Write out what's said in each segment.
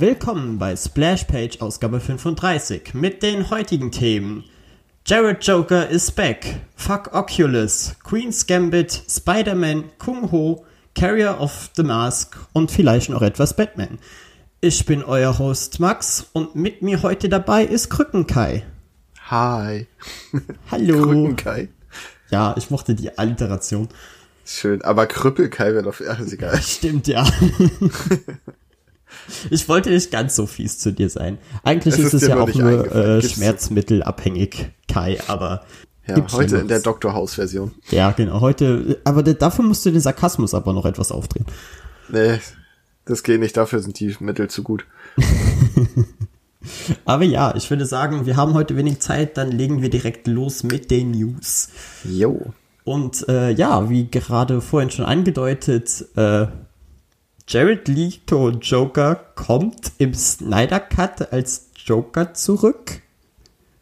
Willkommen bei Splash Page Ausgabe 35 mit den heutigen Themen. Jared Joker is back, Fuck Oculus, Queen's Gambit, Spider-Man, Kung Ho, Carrier of the Mask und vielleicht noch etwas Batman. Ich bin euer Host Max und mit mir heute dabei ist Krückenkai. Hi. Hallo. Krückenkai. Ja, ich mochte die Alliteration. Schön, aber Krüppelkai wäre doch, ja, ist egal. Stimmt, ja. ich wollte nicht ganz so fies zu dir sein. Eigentlich Es ist ist es ja auch nur äh, schmerzmittelabhängig, Kai, aber Ja, Gibt's heute in der Doktorhaus-Version. ja, genau, heute, aber da- dafür musst du den Sarkasmus aber noch etwas aufdrehen. Nee, das geht nicht, dafür sind die Mittel zu gut. Aber ja, ich würde sagen, wir haben heute wenig Zeit, dann legen wir direkt los mit den News. Jo. Und äh, ja, wie gerade vorhin schon angedeutet, äh, Jared Leto Joker kommt im Snyder Cut als Joker zurück.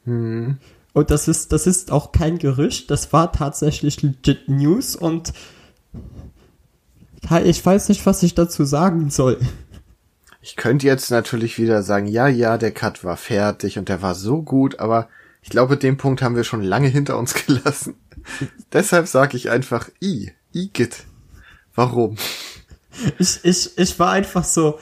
Und das ist, das ist auch kein Gerücht, das war tatsächlich legit News und ich weiß nicht, was ich dazu sagen soll. Ich könnte jetzt natürlich wieder sagen, ja, ja, der Cut war fertig und der war so gut, aber ich glaube, den Punkt haben wir schon lange hinter uns gelassen. Deshalb sage ich einfach I. Igitt. Warum? Ich, ich, ich war einfach so,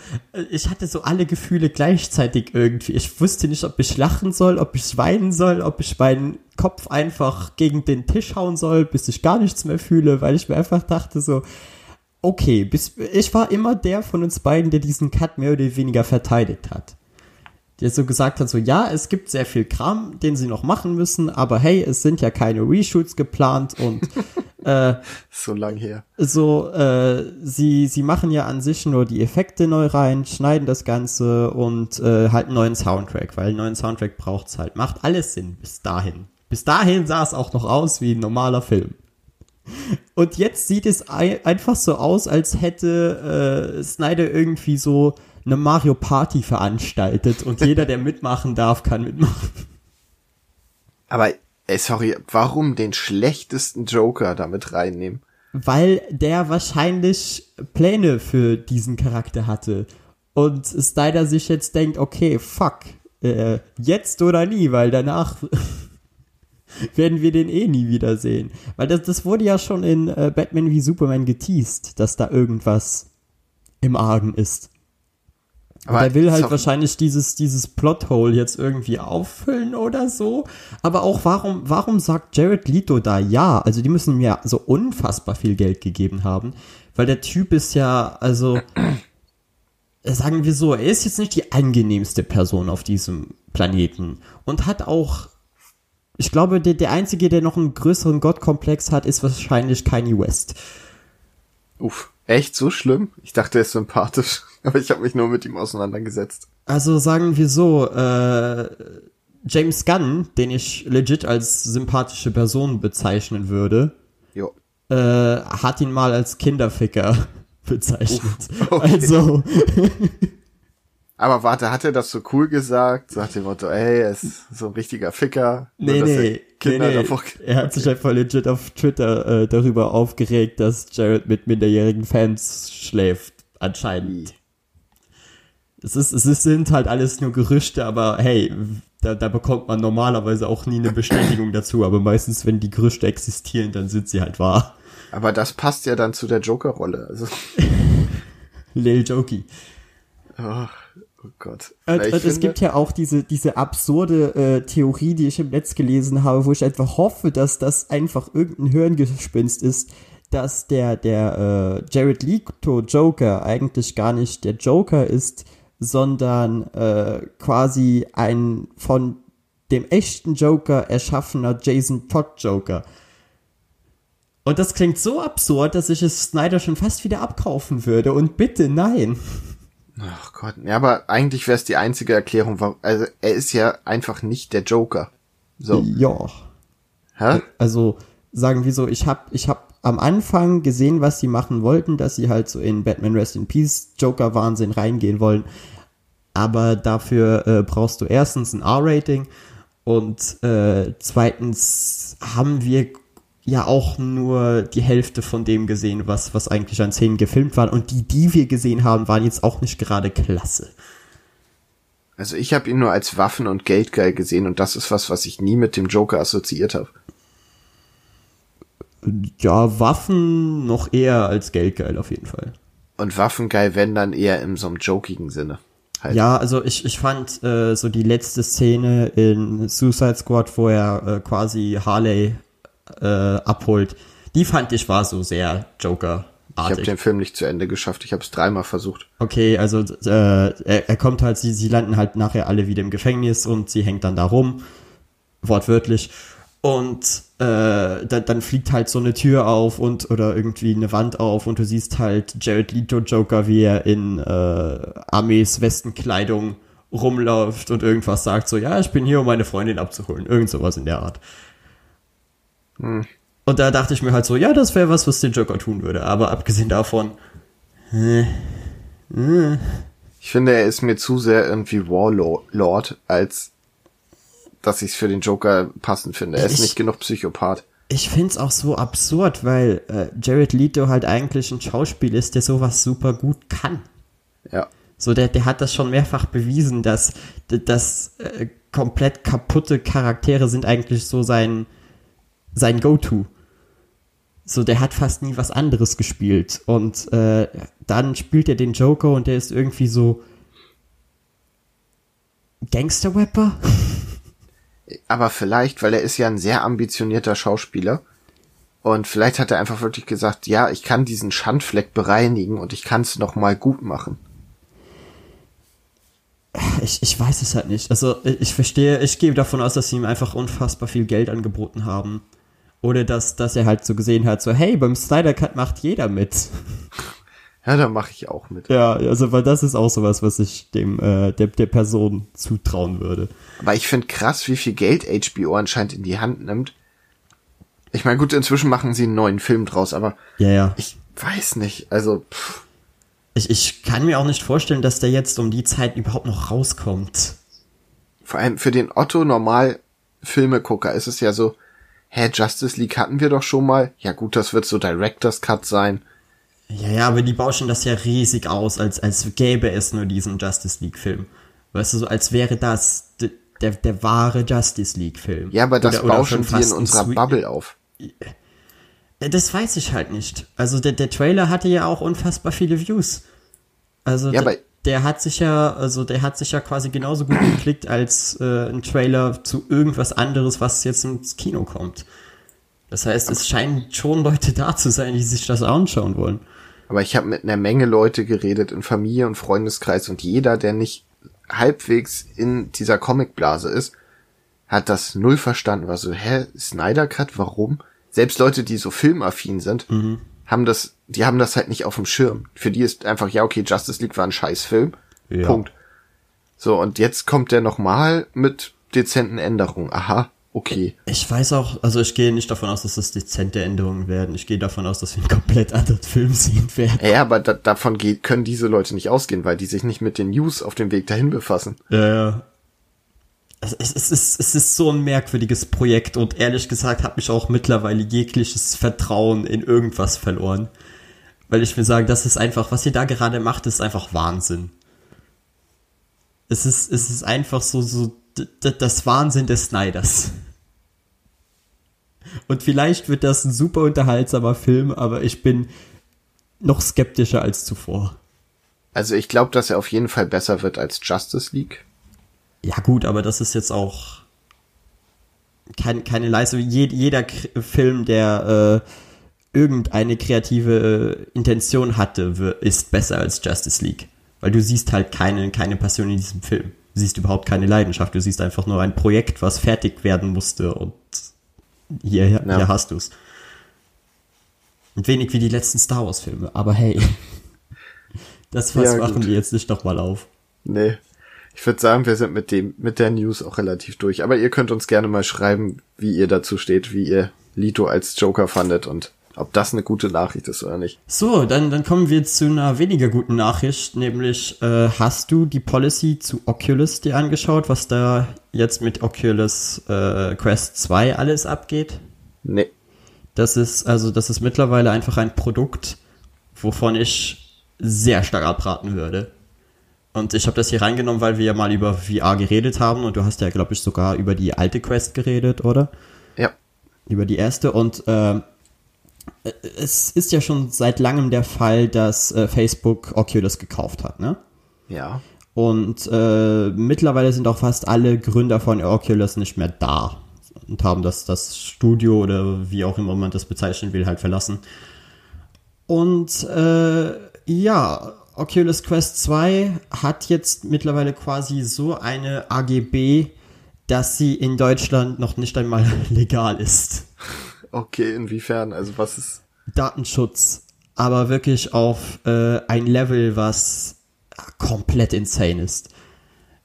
ich hatte so alle Gefühle gleichzeitig irgendwie. Ich wusste nicht, ob ich lachen soll, ob ich weinen soll, ob ich meinen Kopf einfach gegen den Tisch hauen soll, bis ich gar nichts mehr fühle, weil ich mir einfach dachte so, okay, bis, ich war immer der von uns beiden, der diesen Cut mehr oder weniger verteidigt hat. Der so gesagt hat, so ja, es gibt sehr viel Kram, den sie noch machen müssen, aber hey, es sind ja keine Reshoots geplant und So lang her. so, äh, sie, sie machen ja an sich nur die Effekte neu rein, schneiden das Ganze und äh, halt einen neuen Soundtrack, weil einen neuen Soundtrack braucht's halt. Macht alles Sinn bis dahin. Bis dahin sah es auch noch aus wie ein normaler Film. Und jetzt sieht es ei- einfach so aus, als hätte äh, Snyder irgendwie so eine Mario Party veranstaltet und jeder, der mitmachen darf, kann mitmachen. Aber, ey, sorry, warum den schlechtesten Joker damit reinnehmen? Weil der wahrscheinlich Pläne für diesen Charakter hatte. Und Snyder sich jetzt denkt, okay, fuck, äh, jetzt oder nie, weil danach werden wir den eh nie wiedersehen. Weil das, das wurde ja schon in äh, Batman wie Superman geteased, dass da irgendwas im Argen ist. Aber er will halt wahrscheinlich dieses, dieses Plothole jetzt irgendwie auffüllen oder so. Aber auch warum, warum sagt Jared Leto da ja? Also die müssen mir so unfassbar viel Geld gegeben haben. Weil der Typ ist ja, also, sagen wir so, er ist jetzt nicht die angenehmste Person auf diesem Planeten. Und hat auch, ich glaube, der, der Einzige, der noch einen größeren Gottkomplex hat, ist wahrscheinlich Kanye West. Uff, echt so schlimm? Ich dachte, er ist sympathisch, aber ich habe mich nur mit ihm auseinandergesetzt. Also sagen wir so, äh, James Gunn, den ich legit als sympathische Person bezeichnen würde, Jo. äh, hat ihn mal als Kinderficker bezeichnet. okay. Also, Aber warte, hat er das so cool gesagt? So nach dem Motto, ey, er ist so ein richtiger Ficker. Er nee, nee, Kinder nee. davor- Er hat sich einfach legit auf Twitter äh, darüber aufgeregt, dass Jared mit minderjährigen Fans schläft, anscheinend. Es ist, es sind halt alles nur Gerüchte, aber hey, da, da bekommt man normalerweise auch nie eine Bestätigung dazu, aber meistens, wenn die Gerüchte existieren, dann sind sie halt wahr. Aber das passt ja dann zu der Joker-Rolle. Also, Lil Jokey. oh, oh Gott. Und, ich und es finde- gibt ja auch diese, diese absurde äh, Theorie, die ich im Netz gelesen habe, wo ich einfach hoffe, dass das einfach irgendein Hirngespinst ist, dass der, der äh, Jared Leto Joker eigentlich gar nicht der Joker ist, sondern äh, quasi ein von dem echten Joker erschaffener Jason Todd Joker. Und das klingt so absurd, dass ich es Snyder schon fast wieder abkaufen würde. Und bitte nein. Ach Gott. Ja, aber eigentlich wäre es die einzige Erklärung, warum, also er ist ja einfach nicht der Joker. So. Ja. Hä? Also sagen wir so, ich hab, ich hab am Anfang gesehen, was sie machen wollten, dass sie halt so in Batman Rest in Peace Joker Wahnsinn reingehen wollen. Aber dafür äh, brauchst du erstens ein R-Rating und äh, zweitens haben wir ja auch nur die Hälfte von dem gesehen, was, was eigentlich an Szenen gefilmt war. Und die, die wir gesehen haben, waren jetzt auch nicht gerade klasse. Also ich habe ihn nur als Waffen- und Geldgeil gesehen und das ist was, was ich nie mit dem Joker assoziiert habe. Ja, Waffen noch eher als Geldgeil auf jeden Fall. Und Waffengeil, wenn dann eher in so einem jokigen Sinne. Halt. Ja, also ich, ich fand äh, so die letzte Szene in Suicide Squad, wo er äh, quasi Harley äh, abholt, die fand ich war so sehr Joker. Ich habe den Film nicht zu Ende geschafft. Ich habe es dreimal versucht. Okay, also äh, er, er kommt halt, sie, sie landen halt nachher alle wieder im Gefängnis und sie hängt dann da rum, wortwörtlich. Und äh, da, dann fliegt halt so eine Tür auf und oder irgendwie eine Wand auf und du siehst halt Jared Leto Joker, wie er in äh, Armees Westenkleidung rumläuft und irgendwas sagt, so, ja, ich bin hier, um meine Freundin abzuholen. Irgend sowas in der Art. Hm. Und da dachte ich mir halt so, ja, das wäre was, was den Joker tun würde. Aber abgesehen davon. Äh, äh. Ich finde, er ist mir zu sehr irgendwie Warlord, als dass ich es für den Joker passend finde. Er ist ich, nicht genug Psychopath. Ich find's auch so absurd, weil äh, Jared Leto halt eigentlich ein Schauspiel ist, der sowas super gut kann. Ja. So, der, der hat das schon mehrfach bewiesen, dass, dass äh, komplett kaputte Charaktere sind eigentlich so sein, sein Go-To. So, der hat fast nie was anderes gespielt. Und äh, dann spielt er den Joker und der ist irgendwie so Gangster-Rapper. Aber vielleicht, weil er ist ja ein sehr ambitionierter Schauspieler. Und vielleicht hat er einfach wirklich gesagt, ja, ich kann diesen Schandfleck bereinigen und ich kann es nochmal gut machen. Ich, ich weiß es halt nicht. Also ich verstehe, ich gehe davon aus, dass sie ihm einfach unfassbar viel Geld angeboten haben. Oder dass, dass er halt so gesehen hat, so, hey, beim Snyder Cut macht jeder mit. Ja, da mache ich auch mit. Ja, also weil das ist auch sowas, was ich dem äh, der, der Person zutrauen würde. Aber ich finde krass, wie viel Geld HBO anscheinend in die Hand nimmt. Ich meine, gut, inzwischen machen sie einen neuen Film draus, aber ja, ja. ich weiß nicht. Also pff. Ich, ich kann mir auch nicht vorstellen, dass der jetzt um die Zeit überhaupt noch rauskommt. Vor allem für den Otto normal Filmegucker ist es ja so, hä, Justice League hatten wir doch schon mal. Ja gut, das wird so Director's Cut sein. Ja, ja, aber die bauschen das ja riesig aus, als, als gäbe es nur diesen Justice League Film. Weißt du, so als wäre das der, der wahre Justice League Film. Ja, aber das oder, bauschen oder sie in unserer Bubble auf. Das weiß ich halt nicht. Also der, der Trailer hatte ja auch unfassbar viele Views. Also ja, aber der hat sich ja, also der hat sich ja quasi genauso gut geklickt als äh, ein Trailer zu irgendwas anderes, was jetzt ins Kino kommt. Das heißt, es scheinen schon Leute da zu sein, die sich das anschauen wollen. Aber ich habe mit einer Menge Leute geredet in Familie und Freundeskreis und jeder, der nicht halbwegs in dieser Comicblase ist, hat das null verstanden. War so, hä, Snyder Cut, warum? Selbst Leute, die so filmaffin sind, mhm haben das, die haben das halt nicht auf dem Schirm. Für die ist einfach, ja, okay, Justice League war ein Scheißfilm. Ja. Punkt. So, und jetzt kommt der nochmal mit dezenten Änderungen. Aha, okay. Ich weiß auch, also ich gehe nicht davon aus, dass das dezente Änderungen werden. Ich gehe davon aus, dass wir einen komplett anderen Film sehen werden. Ja, aber da, davon geht, können diese Leute nicht ausgehen, weil die sich nicht mit den News auf dem Weg dahin befassen. Ja, ja es, es, ist, es ist so ein merkwürdiges Projekt und ehrlich gesagt habe ich auch mittlerweile jegliches Vertrauen in irgendwas verloren. Weil ich mir sage, das ist einfach, was ihr da gerade macht, ist einfach Wahnsinn. Es ist, es ist einfach so, so das Wahnsinn des Snyders. Und vielleicht wird das ein super unterhaltsamer Film, aber ich bin noch skeptischer als zuvor. Also ich glaube, dass er auf jeden Fall besser wird als Justice League. Ja gut, aber das ist jetzt auch kein, keine Leistung. Jed, jeder K Film, der äh, irgendeine kreative äh, Intention hatte, ist besser als Justice League. Weil du siehst halt keine, keine Passion in diesem Film. Du siehst überhaupt keine Leidenschaft. Du siehst einfach nur ein Projekt, was fertig werden musste und hier, hier, ja. hast du's. Und wenig wie die letzten Star Wars Filme. Aber hey, das was ja, machen wir jetzt nicht nochmal auf. Nee. Ich würde sagen, wir sind mit dem, mit der News auch relativ durch. Aber ihr könnt uns gerne mal schreiben, wie ihr dazu steht, wie ihr Lito als Joker fandet und ob das eine gute Nachricht ist oder nicht. So, dann, dann kommen wir zu einer weniger guten Nachricht, nämlich äh, hast du die Policy zu Oculus dir angeschaut, was da jetzt mit Oculus äh, Quest 2 alles abgeht? Nee. Das ist, also das ist mittlerweile einfach ein Produkt, wovon ich sehr stark abraten würde. Und ich habe das hier reingenommen, weil wir ja mal über VR geredet haben und du hast ja, glaube ich, sogar über die alte Quest geredet, oder? Ja. Über die erste und äh, es ist ja schon seit langem der Fall, dass äh, Facebook Oculus gekauft hat, ne? Ja. Und äh, mittlerweile sind auch fast alle Gründer von Oculus nicht mehr da und haben das, das Studio oder wie auch immer man das bezeichnen will, halt verlassen. Und äh, ja, Oculus Quest 2 hat jetzt mittlerweile quasi so eine AGB, dass sie in Deutschland noch nicht einmal legal ist. Okay, inwiefern? Also was ist? Datenschutz, aber wirklich auf äh, ein Level, was komplett insane ist.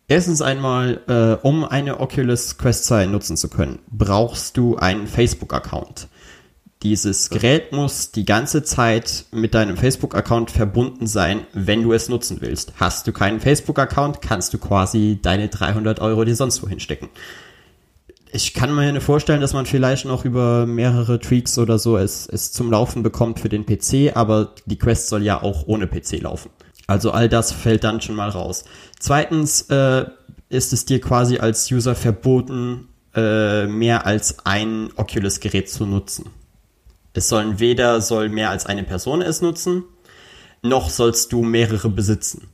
Erstens einmal, äh, um eine Oculus Quest 2 nutzen zu können, brauchst du einen Facebook-Account. Dieses Gerät muss die ganze Zeit mit deinem Facebook-Account verbunden sein, wenn du es nutzen willst. Hast du keinen Facebook-Account, kannst du quasi deine 300 Euro dir sonst wohin stecken. Ich kann mir vorstellen, dass man vielleicht noch über mehrere Tweaks oder so es, es zum Laufen bekommt für den PC, aber die Quest soll ja auch ohne PC laufen. Also all das fällt dann schon mal raus. Zweitens äh, ist es dir quasi als User verboten, äh, mehr als ein Oculus-Gerät zu nutzen. Es sollen weder soll mehr als eine Person es nutzen, noch sollst du mehrere besitzen.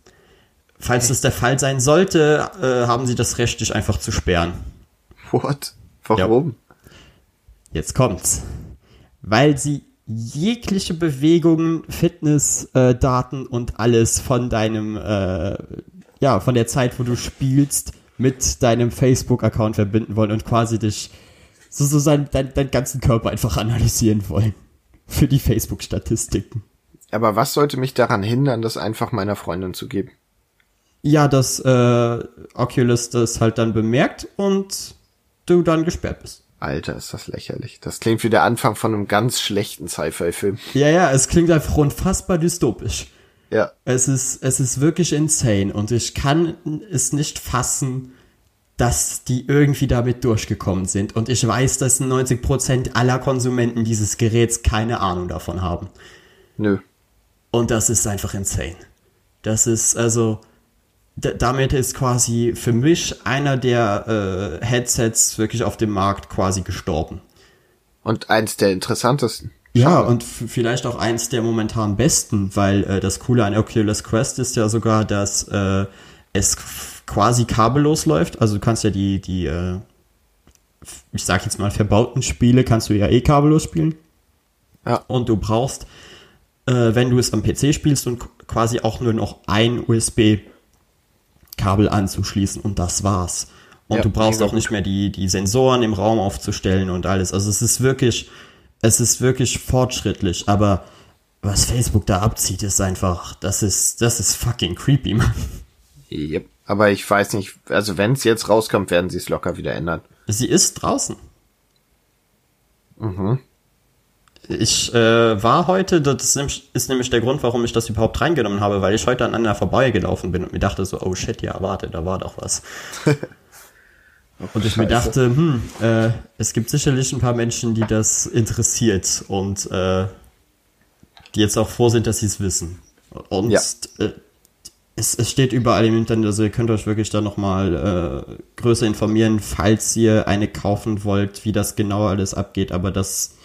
Falls okay. das der Fall sein sollte, äh, haben sie das Recht, dich einfach zu sperren. What? Warum? Ja. Jetzt kommt's. Weil sie jegliche Bewegungen, Fitnessdaten äh, und alles von deinem, äh, ja, von der Zeit, wo du spielst, mit deinem Facebook-Account verbinden wollen und quasi dich so, so sein, dein, deinen ganzen Körper einfach analysieren wollen. Für die Facebook-Statistiken. Aber was sollte mich daran hindern, das einfach meiner Freundin zu geben? Ja, dass äh, Oculus das halt dann bemerkt und du dann gesperrt bist. Alter, ist das lächerlich. Das klingt wie der Anfang von einem ganz schlechten Sci-Fi-Film. Ja, ja, es klingt einfach unfassbar dystopisch. Ja. Es ist, es ist wirklich insane und ich kann es nicht fassen, dass die irgendwie damit durchgekommen sind. Und ich weiß, dass 90% aller Konsumenten dieses Geräts keine Ahnung davon haben. Nö. Und das ist einfach insane. Das ist also, damit ist quasi für mich einer der äh, Headsets wirklich auf dem Markt quasi gestorben. Und eins der interessantesten. Ja, und vielleicht auch eins der momentan besten, weil äh, das Coole an Oculus Quest ist ja sogar, dass äh, es quasi kabellos läuft. Also du kannst ja die, die, äh, ich sag jetzt mal, verbauten Spiele kannst du ja eh kabellos spielen. Ja. Und du brauchst, äh, wenn du es am PC spielst und quasi auch nur noch ein USB Kabel anzuschließen und das war's. Und ja, du brauchst auch nicht mehr die, die Sensoren im Raum aufzustellen und alles. Also es ist wirklich, es ist wirklich fortschrittlich, aber was Facebook da abzieht, ist einfach, das ist, das ist fucking creepy, man. Yep. Aber ich weiß nicht, also wenn es jetzt rauskommt, werden sie es locker wieder ändern. Sie ist draußen. Mhm. Ich äh, war heute, das ist nämlich der Grund, warum ich das überhaupt reingenommen habe, weil ich heute an einer vorbeigelaufen bin und mir dachte so, oh shit, ja, warte, da war doch was. und ich Scheiße. mir dachte, hm, äh, es gibt sicherlich ein paar Menschen, die das interessiert und äh, die jetzt auch froh sind, dass sie es wissen. Und ja. äh, es, es steht überall im Internet, also ihr könnt euch wirklich da nochmal äh, größer informieren, falls ihr eine kaufen wollt, wie das genau alles abgeht, aber das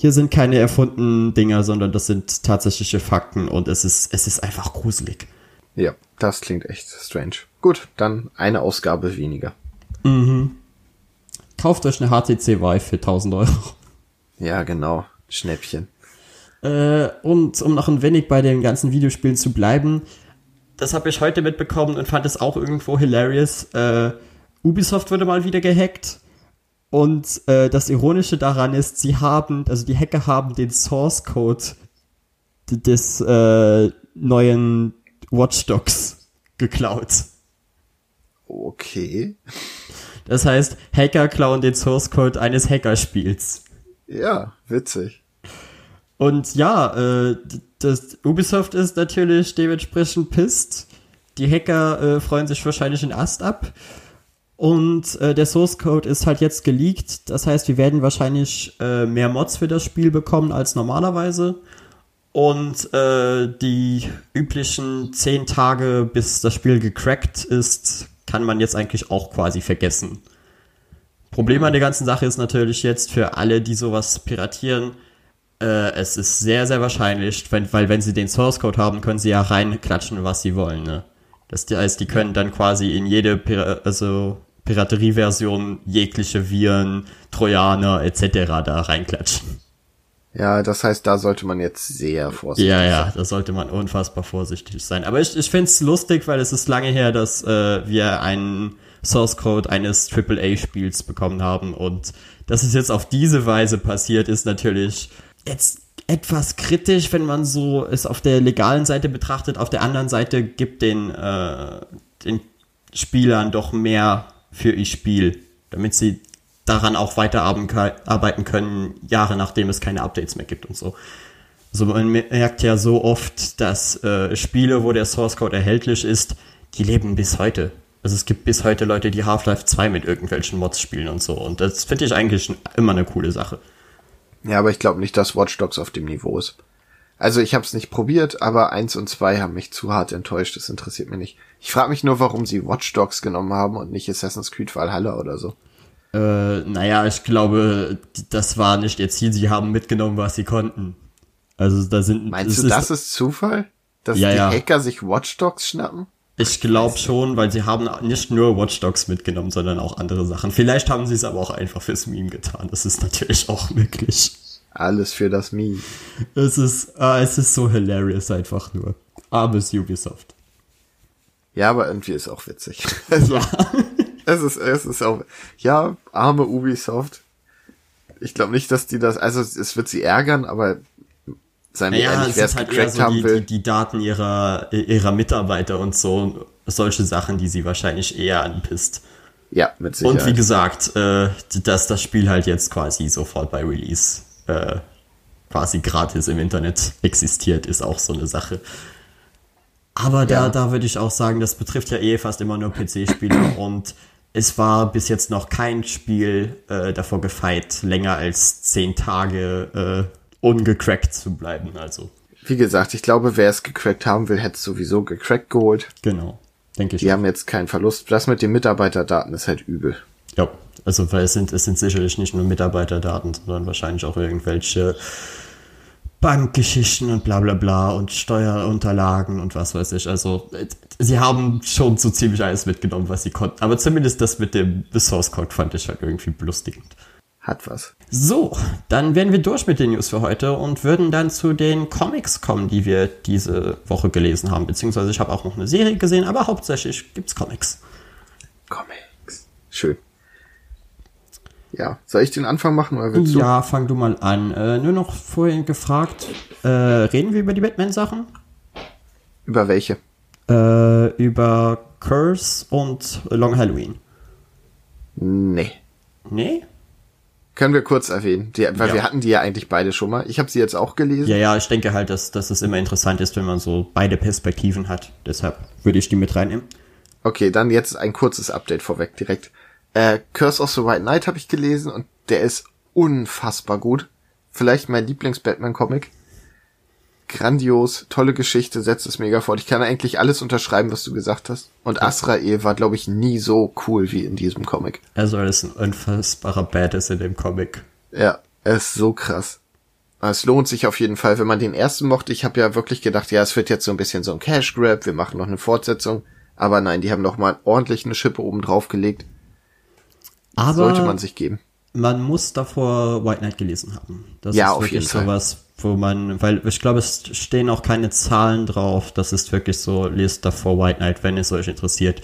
hier sind keine erfundenen Dinger, sondern das sind tatsächliche Fakten und es ist, es ist einfach gruselig. Ja, das klingt echt strange. Gut, dann eine Ausgabe weniger. Mhm. Kauft euch eine HTC Vive für 1000 Euro. Ja, genau. Schnäppchen. Äh, und um noch ein wenig bei den ganzen Videospielen zu bleiben, das habe ich heute mitbekommen und fand es auch irgendwo hilarious. Äh, Ubisoft wurde mal wieder gehackt und äh, das Ironische daran ist, sie haben, also die Hacker haben den Source Code des äh, neuen Watch Dogs geklaut. Okay. Das heißt, Hacker klauen den Source Code eines Hackerspiels. Ja, witzig. Und ja, äh, das Ubisoft ist natürlich dementsprechend pisst. Die Hacker äh, freuen sich wahrscheinlich den Ast ab. Und äh, der Source Code ist halt jetzt geleakt. Das heißt, wir werden wahrscheinlich äh, mehr Mods für das Spiel bekommen als normalerweise. Und äh, die üblichen zehn Tage, bis das Spiel gecrackt ist, kann man jetzt eigentlich auch quasi vergessen. Problem an der ganzen Sache ist natürlich jetzt für alle, die sowas piratieren, äh, es ist sehr, sehr wahrscheinlich, wenn, weil wenn sie den Source Code haben, können sie ja reinklatschen, was sie wollen. Ne? Das heißt, die können dann quasi in jede also Piraterie-Version jegliche Viren, Trojaner etc. da reinklatschen. Ja, das heißt, da sollte man jetzt sehr vorsichtig sein. Ja, ja, da sollte man unfassbar vorsichtig sein. Aber ich, ich finde es lustig, weil es ist lange her, dass äh, wir einen Source Code eines AAA-Spiels bekommen haben und dass es jetzt auf diese Weise passiert, ist natürlich jetzt etwas kritisch, wenn man so es auf der legalen Seite betrachtet. Auf der anderen Seite gibt den, äh, den Spielern doch mehr für ihr Spiel, damit sie daran auch weiterarbeiten können, Jahre nachdem es keine Updates mehr gibt und so. Also man merkt ja so oft, dass äh, Spiele, wo der Source Code erhältlich ist, die leben bis heute. Also es gibt bis heute Leute, die Half-Life 2 mit irgendwelchen Mods spielen und so. Und das finde ich eigentlich immer eine coole Sache. Ja, aber ich glaube nicht, dass Watch Dogs auf dem Niveau ist. Also ich habe es nicht probiert, aber eins und zwei haben mich zu hart enttäuscht. Das interessiert mich nicht. Ich frage mich nur, warum sie Watch Dogs genommen haben und nicht Assassin's Creed Valhalla oder so. Äh, naja, ich glaube, das war nicht ihr Ziel. Sie haben mitgenommen, was sie konnten. Also da sind. Meinst du, ist, das ist Zufall? Dass ja, die ja. Hacker sich Watch Dogs schnappen? Ich glaube schon, weil sie haben nicht nur Watch Dogs mitgenommen, sondern auch andere Sachen. Vielleicht haben sie es aber auch einfach fürs Meme getan. Das ist natürlich auch möglich. Alles für das Meme. Es ist, ah, es ist so hilarious einfach nur. Armes Ubisoft. Ja, aber irgendwie ist auch witzig. Also, ja. Es ist, es ist auch, ja, arme Ubisoft. Ich glaube nicht, dass die das, also es wird sie ärgern, aber seien wir naja, ehrlich, wer es halt gecrackt so haben die, will. Die, die Daten ihrer, ihrer Mitarbeiter und so, solche Sachen, die sie wahrscheinlich eher anpisst. Ja, mit Sicherheit. Und wie gesagt, äh, dass das Spiel halt jetzt quasi sofort bei Release äh, quasi gratis im Internet existiert, ist auch so eine Sache. Aber da, ja. da würde ich auch sagen, das betrifft ja eh fast immer nur PC-Spieler und es war bis jetzt noch kein Spiel äh, davor gefeit, länger als zehn Tage äh, ungecrackt zu bleiben. Also. Wie gesagt, ich glaube, wer es gecrackt haben will, hätte es sowieso gecrackt geholt. Genau, denke ich. Die auch. haben jetzt keinen Verlust. Das mit den Mitarbeiterdaten ist halt übel. Ja, also weil es sind, es sind sicherlich nicht nur Mitarbeiterdaten, sondern wahrscheinlich auch irgendwelche Bankgeschichten und bla bla bla und Steuerunterlagen und was weiß ich. Also sie haben schon so ziemlich alles mitgenommen, was sie konnten. Aber zumindest das mit dem Source Code fand ich halt irgendwie belustigend. Hat was. So, dann wären wir durch mit den News für heute und würden dann zu den Comics kommen, die wir diese Woche gelesen haben. Beziehungsweise ich habe auch noch eine Serie gesehen, aber hauptsächlich gibt's Comics. Comics. Schön. Ja, soll ich den Anfang machen oder willst du? Ja, fang du mal an. Äh, nur noch vorhin gefragt, äh, reden wir über die Batman-Sachen? Über welche? Äh, über Curse und Long Halloween. Nee. Nee? Können wir kurz erwähnen, die, weil ja. wir hatten die ja eigentlich beide schon mal. Ich habe sie jetzt auch gelesen. Ja, ja, ich denke halt, dass, dass es immer interessant ist, wenn man so beide Perspektiven hat. Deshalb würde ich die mit reinnehmen. Okay, dann jetzt ein kurzes Update vorweg direkt. Äh, Curse of the White Knight habe ich gelesen und der ist unfassbar gut. Vielleicht mein Lieblings-Batman-Comic. Grandios, tolle Geschichte, setzt es mega fort. Ich kann eigentlich alles unterschreiben, was du gesagt hast. Und Asrael war, glaube ich, nie so cool wie in diesem Comic. Also er ist ein unfassbarer Badass in dem Comic. Ja, er ist so krass. Es lohnt sich auf jeden Fall, wenn man den ersten mochte. Ich habe ja wirklich gedacht, ja, es wird jetzt so ein bisschen so ein Cash Grab, wir machen noch eine Fortsetzung. Aber nein, die haben noch mal ordentlich eine Schippe oben drauf gelegt. Aber sollte man sich geben. Man muss davor White Knight gelesen haben. Das ja, ist auf wirklich sowas, wo man, weil ich glaube, es stehen auch keine Zahlen drauf. Das ist wirklich so, lest davor White Knight, wenn es euch interessiert.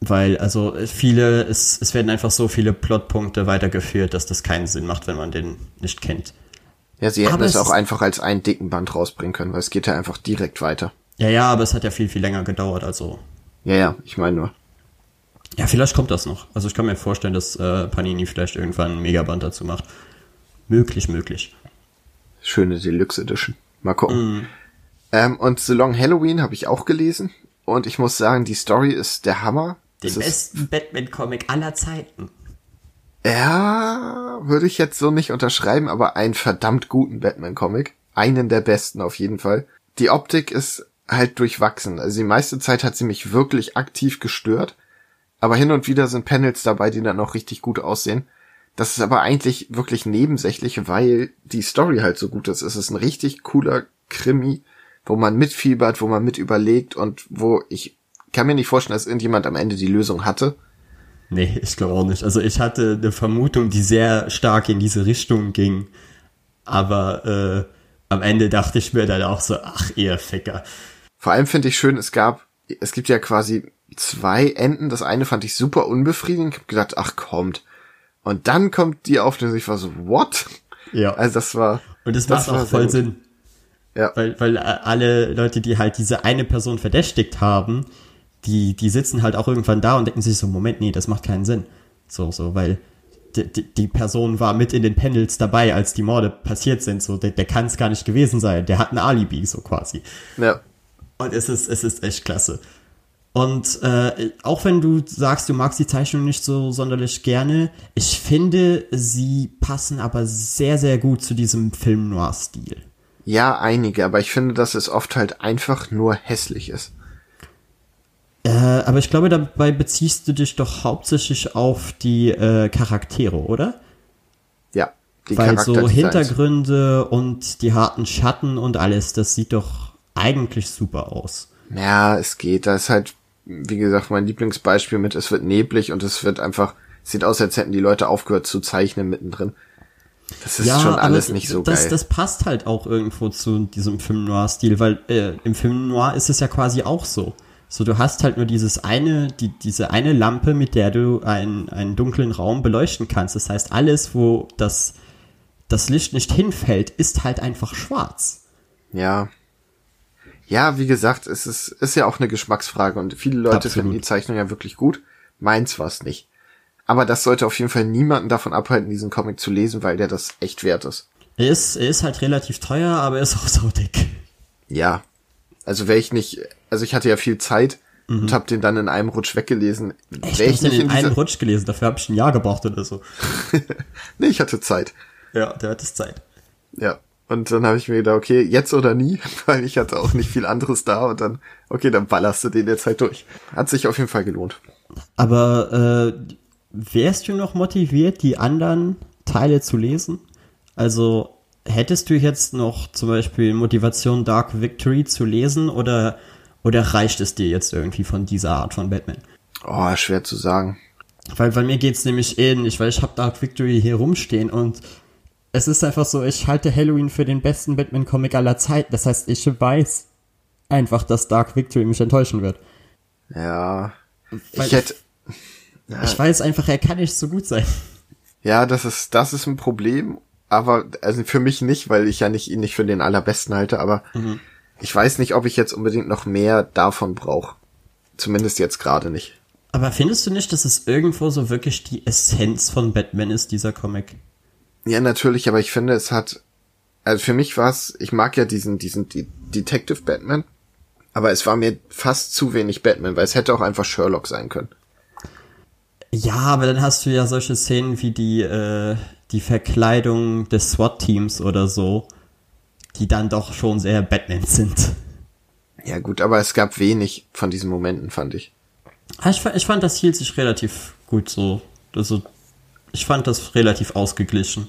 Weil, also viele, es, es werden einfach so viele Plotpunkte weitergeführt, dass das keinen Sinn macht, wenn man den nicht kennt. Ja, sie hätten aber es auch einfach als einen dicken Band rausbringen können, weil es geht ja einfach direkt weiter. Ja, ja, aber es hat ja viel, viel länger gedauert, also. Ja, ja, ich meine nur. Ja, vielleicht kommt das noch. Also ich kann mir vorstellen, dass äh, Panini vielleicht irgendwann einen Megaband dazu macht. Möglich, möglich. Schöne Deluxe Edition. Mal gucken. Mm. Ähm, und The Long Halloween habe ich auch gelesen. Und ich muss sagen, die Story ist der Hammer. Den das besten Batman-Comic aller Zeiten. Ja, würde ich jetzt so nicht unterschreiben, aber einen verdammt guten Batman-Comic. einen der besten auf jeden Fall. Die Optik ist halt durchwachsen. Also die meiste Zeit hat sie mich wirklich aktiv gestört. Aber hin und wieder sind Panels dabei, die dann auch richtig gut aussehen. Das ist aber eigentlich wirklich nebensächlich, weil die Story halt so gut ist. Es ist ein richtig cooler Krimi, wo man mitfiebert, wo man mit überlegt und wo ich kann mir nicht vorstellen, dass irgendjemand am Ende die Lösung hatte. Nee, ich glaube auch nicht. Also ich hatte eine Vermutung, die sehr stark in diese Richtung ging. Aber äh, am Ende dachte ich mir dann auch so, ach ihr Ficker. Vor allem finde ich schön, es gab, es gibt ja quasi zwei Enden. Das eine fand ich super unbefriedigend. Ich habe gedacht, ach kommt. Und dann kommt die Auflösung, ich war so, what? Ja. Also das war. Und das, das macht auch voll Sinn. Ja. Weil, weil alle Leute, die halt diese eine Person verdächtigt haben, die, die sitzen halt auch irgendwann da und denken sich so, Moment, nee, das macht keinen Sinn. So, so, weil die, die Person war mit in den Panels dabei, als die Morde passiert sind. So, der, der kann es gar nicht gewesen sein. Der hat ein Alibi, so quasi. Ja. Und es ist, es ist echt klasse. Und äh, auch wenn du sagst, du magst die Zeichnung nicht so sonderlich gerne, ich finde, sie passen aber sehr, sehr gut zu diesem Film-Noir-Stil. Ja, einige, aber ich finde, dass es oft halt einfach nur hässlich ist. Äh, aber ich glaube, dabei beziehst du dich doch hauptsächlich auf die äh, Charaktere, oder? Ja, die Weil so Hintergründe und die harten Schatten und alles, das sieht doch eigentlich super aus. Ja, es geht. Da ist halt wie gesagt, mein Lieblingsbeispiel mit, es wird neblig und es wird einfach, sieht aus, als hätten die Leute aufgehört zu zeichnen mittendrin. Das ist ja, schon alles nicht so das, geil. Das passt halt auch irgendwo zu diesem Film Noir-Stil, weil äh, im Film Noir ist es ja quasi auch so. So, du hast halt nur dieses eine, die, diese eine Lampe, mit der du einen, einen dunklen Raum beleuchten kannst. Das heißt, alles, wo das, das Licht nicht hinfällt, ist halt einfach schwarz. Ja. Ja, wie gesagt, es ist, ist ja auch eine Geschmacksfrage und viele Leute Absolut. finden die Zeichnung ja wirklich gut. Meins war's nicht. Aber das sollte auf jeden Fall niemanden davon abhalten, diesen Comic zu lesen, weil der das echt wert ist. Er ist, er ist halt relativ teuer, aber er ist auch so dick. Ja. Also wäre ich nicht, also ich hatte ja viel Zeit mhm. und habe den dann in einem Rutsch weggelesen. Echt, ich nicht in, in einem Rutsch gelesen, dafür habe ich ein Jahr gebraucht oder so. nee, ich hatte Zeit. Ja, der hat es Zeit. Ja. Und dann habe ich mir gedacht, okay, jetzt oder nie, weil ich hatte auch nicht viel anderes da und dann, okay, dann ballerst du den jetzt halt durch. Hat sich auf jeden Fall gelohnt. Aber äh, wärst du noch motiviert, die anderen Teile zu lesen? Also hättest du jetzt noch zum Beispiel Motivation Dark Victory zu lesen oder, oder reicht es dir jetzt irgendwie von dieser Art von Batman? Oh, schwer zu sagen. Weil bei mir geht's nämlich ähnlich, weil ich habe Dark Victory hier rumstehen und es ist einfach so, ich halte Halloween für den besten Batman-Comic aller Zeiten. Das heißt, ich weiß einfach, dass Dark Victory mich enttäuschen wird. Ja. Weil ich hätte. Ja. Ich weiß einfach, er kann nicht so gut sein. Ja, das ist, das ist ein Problem. Aber, also für mich nicht, weil ich ja nicht ihn nicht für den allerbesten halte, aber mhm. ich weiß nicht, ob ich jetzt unbedingt noch mehr davon brauche. Zumindest jetzt gerade nicht. Aber findest du nicht, dass es irgendwo so wirklich die Essenz von Batman ist, dieser Comic? Ja, natürlich, aber ich finde, es hat, also für mich war es, ich mag ja diesen, diesen Detective Batman, aber es war mir fast zu wenig Batman, weil es hätte auch einfach Sherlock sein können. Ja, aber dann hast du ja solche Szenen wie die, äh, die Verkleidung des SWAT-Teams oder so, die dann doch schon sehr Batman sind. Ja gut, aber es gab wenig von diesen Momenten, fand ich. Ah, ich, ich fand, das hielt sich relativ gut so. Also, ich fand das relativ ausgeglichen.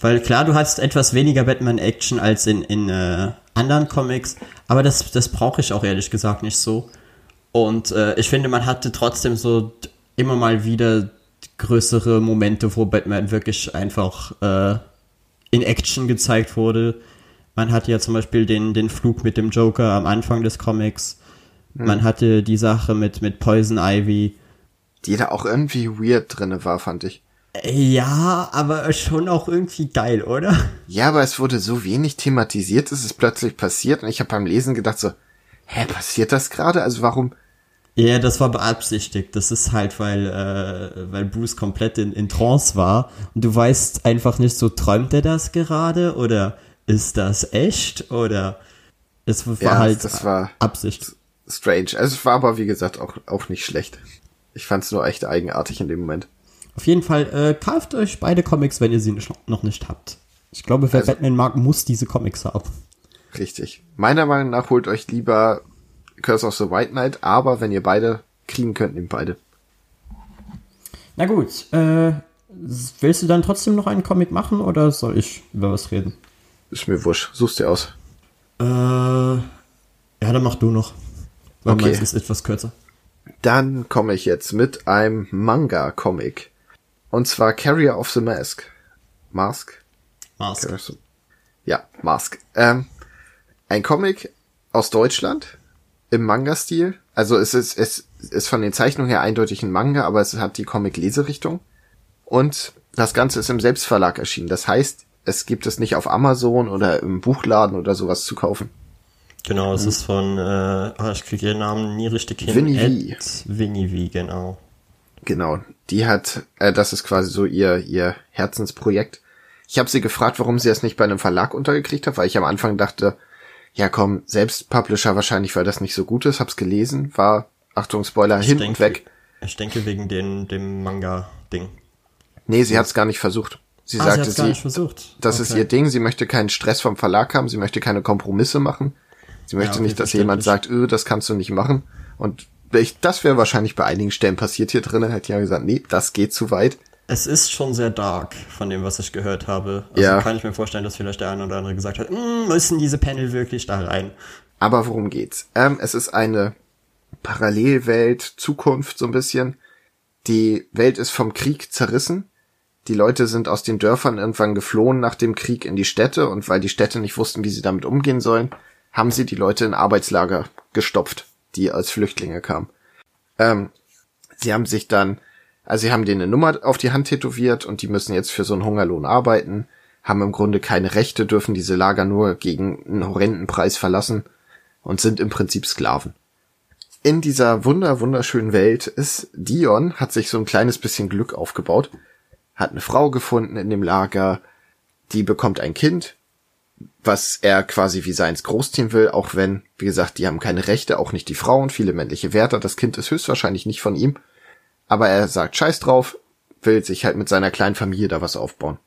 Weil klar, du hast etwas weniger Batman-Action als in, in äh, anderen Comics, aber das, das brauche ich auch ehrlich gesagt nicht so. Und äh, ich finde, man hatte trotzdem so immer mal wieder größere Momente, wo Batman wirklich einfach äh, in Action gezeigt wurde. Man hatte ja zum Beispiel den, den Flug mit dem Joker am Anfang des Comics. Mhm. Man hatte die Sache mit, mit Poison Ivy. Die da auch irgendwie weird drinne war, fand ich. Ja, aber schon auch irgendwie geil, oder? Ja, aber es wurde so wenig thematisiert, es ist plötzlich passiert und ich habe beim Lesen gedacht so, hä, passiert das gerade? Also warum? Ja, das war beabsichtigt. Das ist halt, weil, äh, weil Bruce komplett in, in Trance war und du weißt einfach nicht so, träumt er das gerade oder ist das echt oder es war ja, halt das war Absicht. Strange. Also es war aber wie gesagt auch, auch nicht schlecht. Ich fand es nur echt eigenartig in dem Moment. Auf jeden Fall, äh, kauft euch beide Comics, wenn ihr sie noch nicht habt. Ich glaube, wer also, Batman mag, muss diese Comics haben. Richtig. Meiner Meinung nach holt euch lieber Curse of the White Knight, aber wenn ihr beide kriegen könnt, nehmt beide. Na gut, äh, willst du dann trotzdem noch einen Comic machen oder soll ich über was reden? Ist mir wurscht, suchst dir aus. Äh, ja, dann mach du noch. Weil okay. ist etwas kürzer. Dann komme ich jetzt mit einem Manga-Comic. Und zwar Carrier of the Mask. Mask? Mask. Ja, Mask. Ähm, ein Comic aus Deutschland im Manga-Stil. Also es ist, es ist von den Zeichnungen her eindeutig ein Manga, aber es hat die Comic-Leserichtung. Und das Ganze ist im Selbstverlag erschienen. Das heißt, es gibt es nicht auf Amazon oder im Buchladen oder sowas zu kaufen. Genau, es hm. ist von, äh, oh, ich kriege ihren Namen nie richtig hin. Winnie V. Winnie V, genau. Genau, die hat, äh, das ist quasi so ihr, ihr Herzensprojekt. Ich habe sie gefragt, warum sie es nicht bei einem Verlag untergekriegt hat, weil ich am Anfang dachte, ja komm, selbst Publisher wahrscheinlich, weil das nicht so gut ist, hab's gelesen, war, Achtung, Spoiler, ich hin denke, und weg. Ich denke wegen den, dem Manga-Ding. Nee, sie hat's gar nicht versucht. Sie ah, sagte, sie, sie das okay. ist ihr Ding, sie möchte keinen Stress vom Verlag haben, sie möchte keine Kompromisse machen. Sie möchte ja, okay, nicht, dass jemand sagt, öh, das kannst du nicht machen. Und das wäre wahrscheinlich bei einigen Stellen passiert hier drinnen, hätte ja gesagt, nee, das geht zu weit. Es ist schon sehr dark, von dem, was ich gehört habe. Also ja. kann ich mir vorstellen, dass vielleicht der eine oder andere gesagt hat, hm, müssen diese Panel wirklich da rein? Aber worum geht's? Ähm, es ist eine Parallelwelt, Zukunft so ein bisschen. Die Welt ist vom Krieg zerrissen. Die Leute sind aus den Dörfern irgendwann geflohen nach dem Krieg in die Städte und weil die Städte nicht wussten, wie sie damit umgehen sollen, haben sie die Leute in Arbeitslager gestopft, die als Flüchtlinge kamen. Ähm, sie haben sich dann also sie haben denen eine Nummer auf die Hand tätowiert und die müssen jetzt für so einen Hungerlohn arbeiten, haben im Grunde keine Rechte, dürfen diese Lager nur gegen einen horrenden Preis verlassen und sind im Prinzip Sklaven. In dieser wunder wunderschönen Welt ist Dion, hat sich so ein kleines bisschen Glück aufgebaut, hat eine Frau gefunden in dem Lager, die bekommt ein Kind, was er quasi wie seins großziehen will, auch wenn, wie gesagt, die haben keine Rechte, auch nicht die Frauen, viele männliche Wärter, das Kind ist höchstwahrscheinlich nicht von ihm aber er sagt Scheiß drauf, will sich halt mit seiner kleinen Familie da was aufbauen.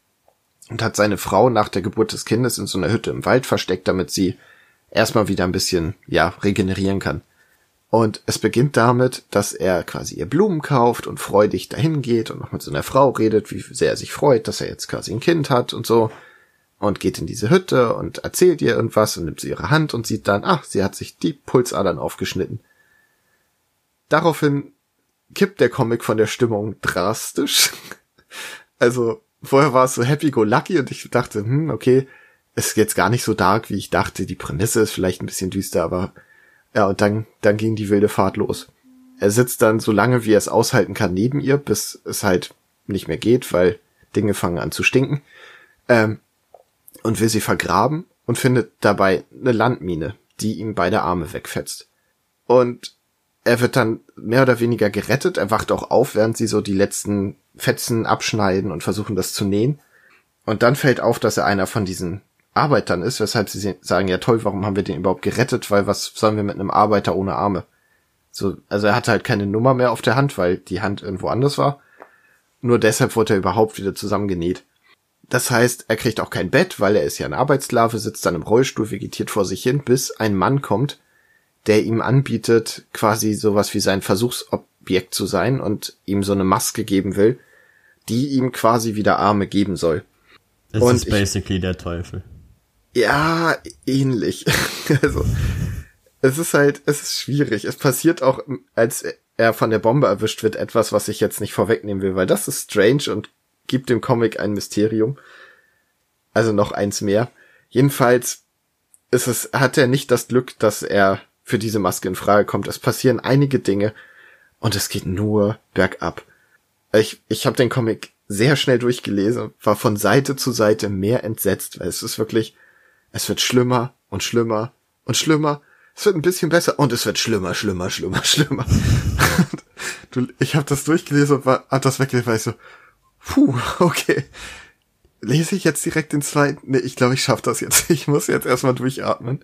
Und hat seine Frau nach der Geburt des Kindes in so einer Hütte im Wald versteckt, damit sie erstmal wieder ein bisschen, ja, regenerieren kann. Und es beginnt damit, dass er quasi ihr Blumen kauft und freudig dahin geht und noch mit seiner Frau redet, wie sehr er sich freut, dass er jetzt quasi ein Kind hat und so. Und geht in diese Hütte und erzählt ihr irgendwas und nimmt sie ihre Hand und sieht dann, ach, sie hat sich die Pulsadern aufgeschnitten. Daraufhin kippt der Comic von der Stimmung drastisch. also vorher war es so happy-go-lucky und ich dachte, hm, okay, ist jetzt gar nicht so dark, wie ich dachte. Die Prämisse ist vielleicht ein bisschen düster, aber ja, und dann, dann ging die wilde Fahrt los. Er sitzt dann so lange, wie er es aushalten kann, neben ihr, bis es halt nicht mehr geht, weil Dinge fangen an zu stinken. Ähm, und will sie vergraben und findet dabei eine Landmine, die ihm beide Arme wegfetzt. Und er wird dann mehr oder weniger gerettet. Er wacht auch auf, während sie so die letzten Fetzen abschneiden und versuchen, das zu nähen. Und dann fällt auf, dass er einer von diesen Arbeitern ist, weshalb sie sagen, ja toll, warum haben wir den überhaupt gerettet? Weil was sollen wir mit einem Arbeiter ohne Arme? So, also er hatte halt keine Nummer mehr auf der Hand, weil die Hand irgendwo anders war. Nur deshalb wurde er überhaupt wieder zusammengenäht. Das heißt, er kriegt auch kein Bett, weil er ist ja ein Arbeitssklave, sitzt dann im Rollstuhl, vegetiert vor sich hin, bis ein Mann kommt, der ihm anbietet, quasi sowas wie sein Versuchsobjekt zu sein und ihm so eine Maske geben will, die ihm quasi wieder Arme geben soll. Das und ist basically ich, der Teufel. Ja, ähnlich. also, es ist halt, es ist schwierig. Es passiert auch, als er von der Bombe erwischt wird, etwas, was ich jetzt nicht vorwegnehmen will, weil das ist strange und gibt dem Comic ein Mysterium. Also noch eins mehr. Jedenfalls ist es, hat er nicht das Glück, dass er für diese Maske in Frage kommt. Es passieren einige Dinge und es geht nur bergab. Ich, ich habe den Comic sehr schnell durchgelesen, war von Seite zu Seite mehr entsetzt, weil es ist wirklich, es wird schlimmer und schlimmer und schlimmer. Es wird ein bisschen besser und es wird schlimmer, schlimmer, schlimmer, schlimmer. du, ich habe das durchgelesen und war, hat das weggelegt, weil ich so, puh, okay. Lese ich jetzt direkt den zweiten? Nee, ich glaube, ich schaffe das jetzt. Ich muss jetzt erstmal durchatmen.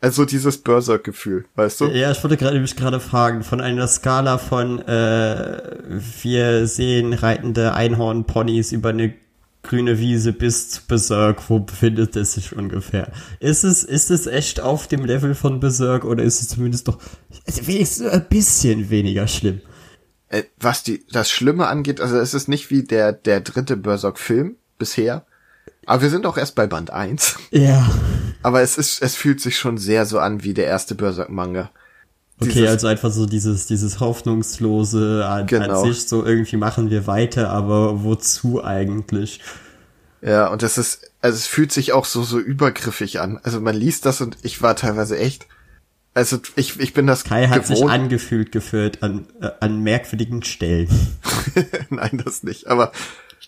Also dieses Berserk-Gefühl, weißt du? Ja, ich wollte gerade mich gerade fragen, von einer Skala von äh, wir sehen reitende Einhorn-Ponys über eine grüne Wiese bis zu Berserk, wo befindet es sich ungefähr? Ist es, ist es echt auf dem Level von Berserk oder ist es zumindest doch also wenigstens ein bisschen weniger schlimm? Äh, was die, das Schlimme angeht, also es ist nicht wie der, der dritte Berserk-Film bisher. Aber wir sind auch erst bei Band 1. Ja. Aber es ist, es fühlt sich schon sehr so an wie der erste Berserk-Manga. Okay, Dieses- also einfach so dieses, dieses hoffnungslose an, Genau. an sich, so irgendwie machen wir weiter, aber wozu eigentlich? Ja, und das ist, also es fühlt sich auch so, so übergriffig an. Also man liest das und ich war teilweise echt, also ich, ich bin das Kai hat sich gewohnt. angefühlt gefühlt an, äh, an merkwürdigen Stellen. Nein, das nicht. Aber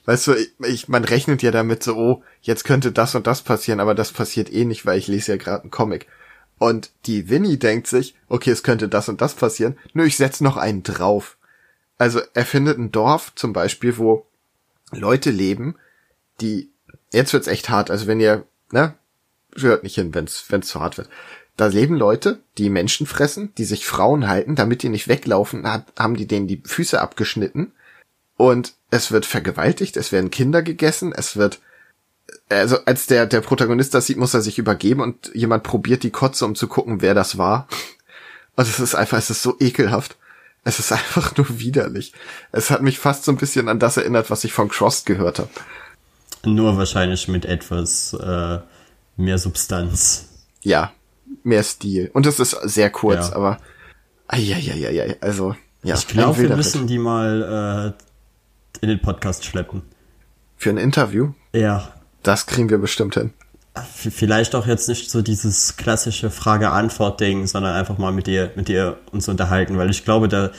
weißt du, ich, ich, man rechnet ja damit so, oh, jetzt könnte das und das passieren, aber das passiert eh nicht, weil ich lese ja gerade einen Comic. Und die Winnie denkt sich, okay, es könnte das und das passieren, nur ich setz noch einen drauf. Also er findet ein Dorf zum Beispiel, wo Leute leben, die, jetzt wird's echt hart, also wenn ihr, ne, hört nicht hin, wenn's, wenn's zu hart wird. Da leben Leute, die Menschen fressen, die sich Frauen halten, damit die nicht weglaufen, haben die denen die Füße abgeschnitten und es wird vergewaltigt, es werden Kinder gegessen, es wird also als der der Protagonist das sieht, muss er sich übergeben und jemand probiert die Kotze, um zu gucken, wer das war. Und es ist einfach, es ist so ekelhaft. Es ist einfach nur widerlich. Es hat mich fast so ein bisschen an das erinnert, was ich von Crossed gehört habe. Nur wahrscheinlich mit etwas äh, mehr Substanz. Ja, mehr Stil. Und es ist sehr kurz, Ja. aber ai, also ja. ich glaube, wir müssen Ritt. die mal äh, in den Podcast schleppen. für ein Interview. Ja. Das kriegen wir bestimmt hin. Vielleicht auch jetzt nicht so dieses klassische Frage-Antwort-Ding, sondern einfach mal mit dir, mit dir uns unterhalten, weil ich glaube, da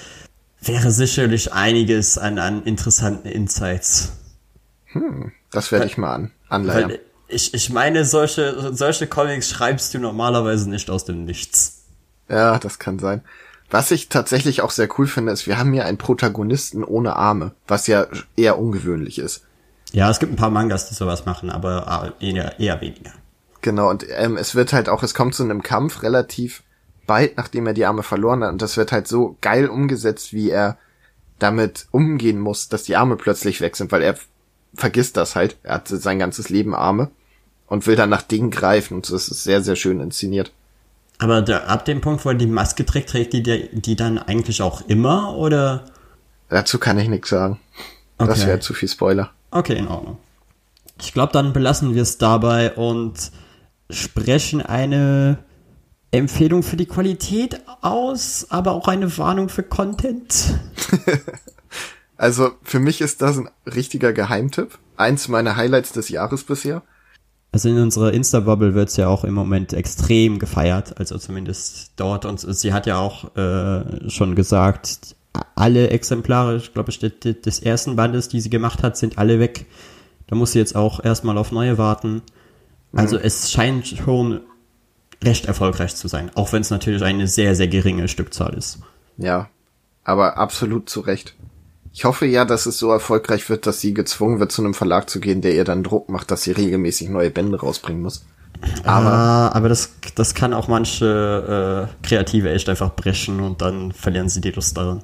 wäre sicherlich einiges an, an interessanten Insights. Das werde ich mal an anleiern. Weil ich, ich meine, solche, solche Comics schreibst du normalerweise nicht aus dem Nichts. Ja, das kann sein. Was ich tatsächlich auch sehr cool finde, ist, wir haben hier einen Protagonisten ohne Arme, was ja eher ungewöhnlich ist. Ja, es gibt ein paar Mangas, die sowas machen, aber äh, eher, eher weniger. Genau, und ähm, es wird halt auch, es kommt zu einem Kampf relativ bald, nachdem er die Arme verloren hat, und das wird halt so geil umgesetzt, wie er damit umgehen muss, dass die Arme plötzlich weg sind, weil er vergisst das halt. Er hat sein ganzes Leben Arme und will dann nach Dingen greifen, und das ist sehr, sehr schön inszeniert. Aber der, ab dem Punkt, wo er die Maske trägt, trägt die, die dann eigentlich auch immer, oder? Dazu kann ich nichts sagen. Das Okay. wäre zu viel Spoiler. Okay, in Ordnung. Ich glaube, dann belassen wir es dabei und sprechen eine Empfehlung für die Qualität aus, aber auch eine Warnung für Content. Also für mich ist das ein richtiger Geheimtipp. Eins meiner Highlights des Jahres bisher. Also in unserer Insta-Bubble wird's ja auch im Moment extrem gefeiert, also zumindest dort. Und sie hat ja auch äh, schon gesagt, alle Exemplare, ich glaube, des, des ersten Bandes, die sie gemacht hat, sind alle weg. Da muss sie jetzt auch erstmal auf neue warten. Also es scheint schon recht erfolgreich zu sein, auch wenn es natürlich eine sehr, sehr geringe Stückzahl ist. Ja, aber absolut zu Recht. Ich hoffe ja, dass es so erfolgreich wird, dass sie gezwungen wird, zu einem Verlag zu gehen, der ihr dann Druck macht, dass sie regelmäßig neue Bände rausbringen muss. Aber Ah, aber das, das kann auch manche äh, Kreative echt einfach brechen und dann verlieren sie die Lust daran.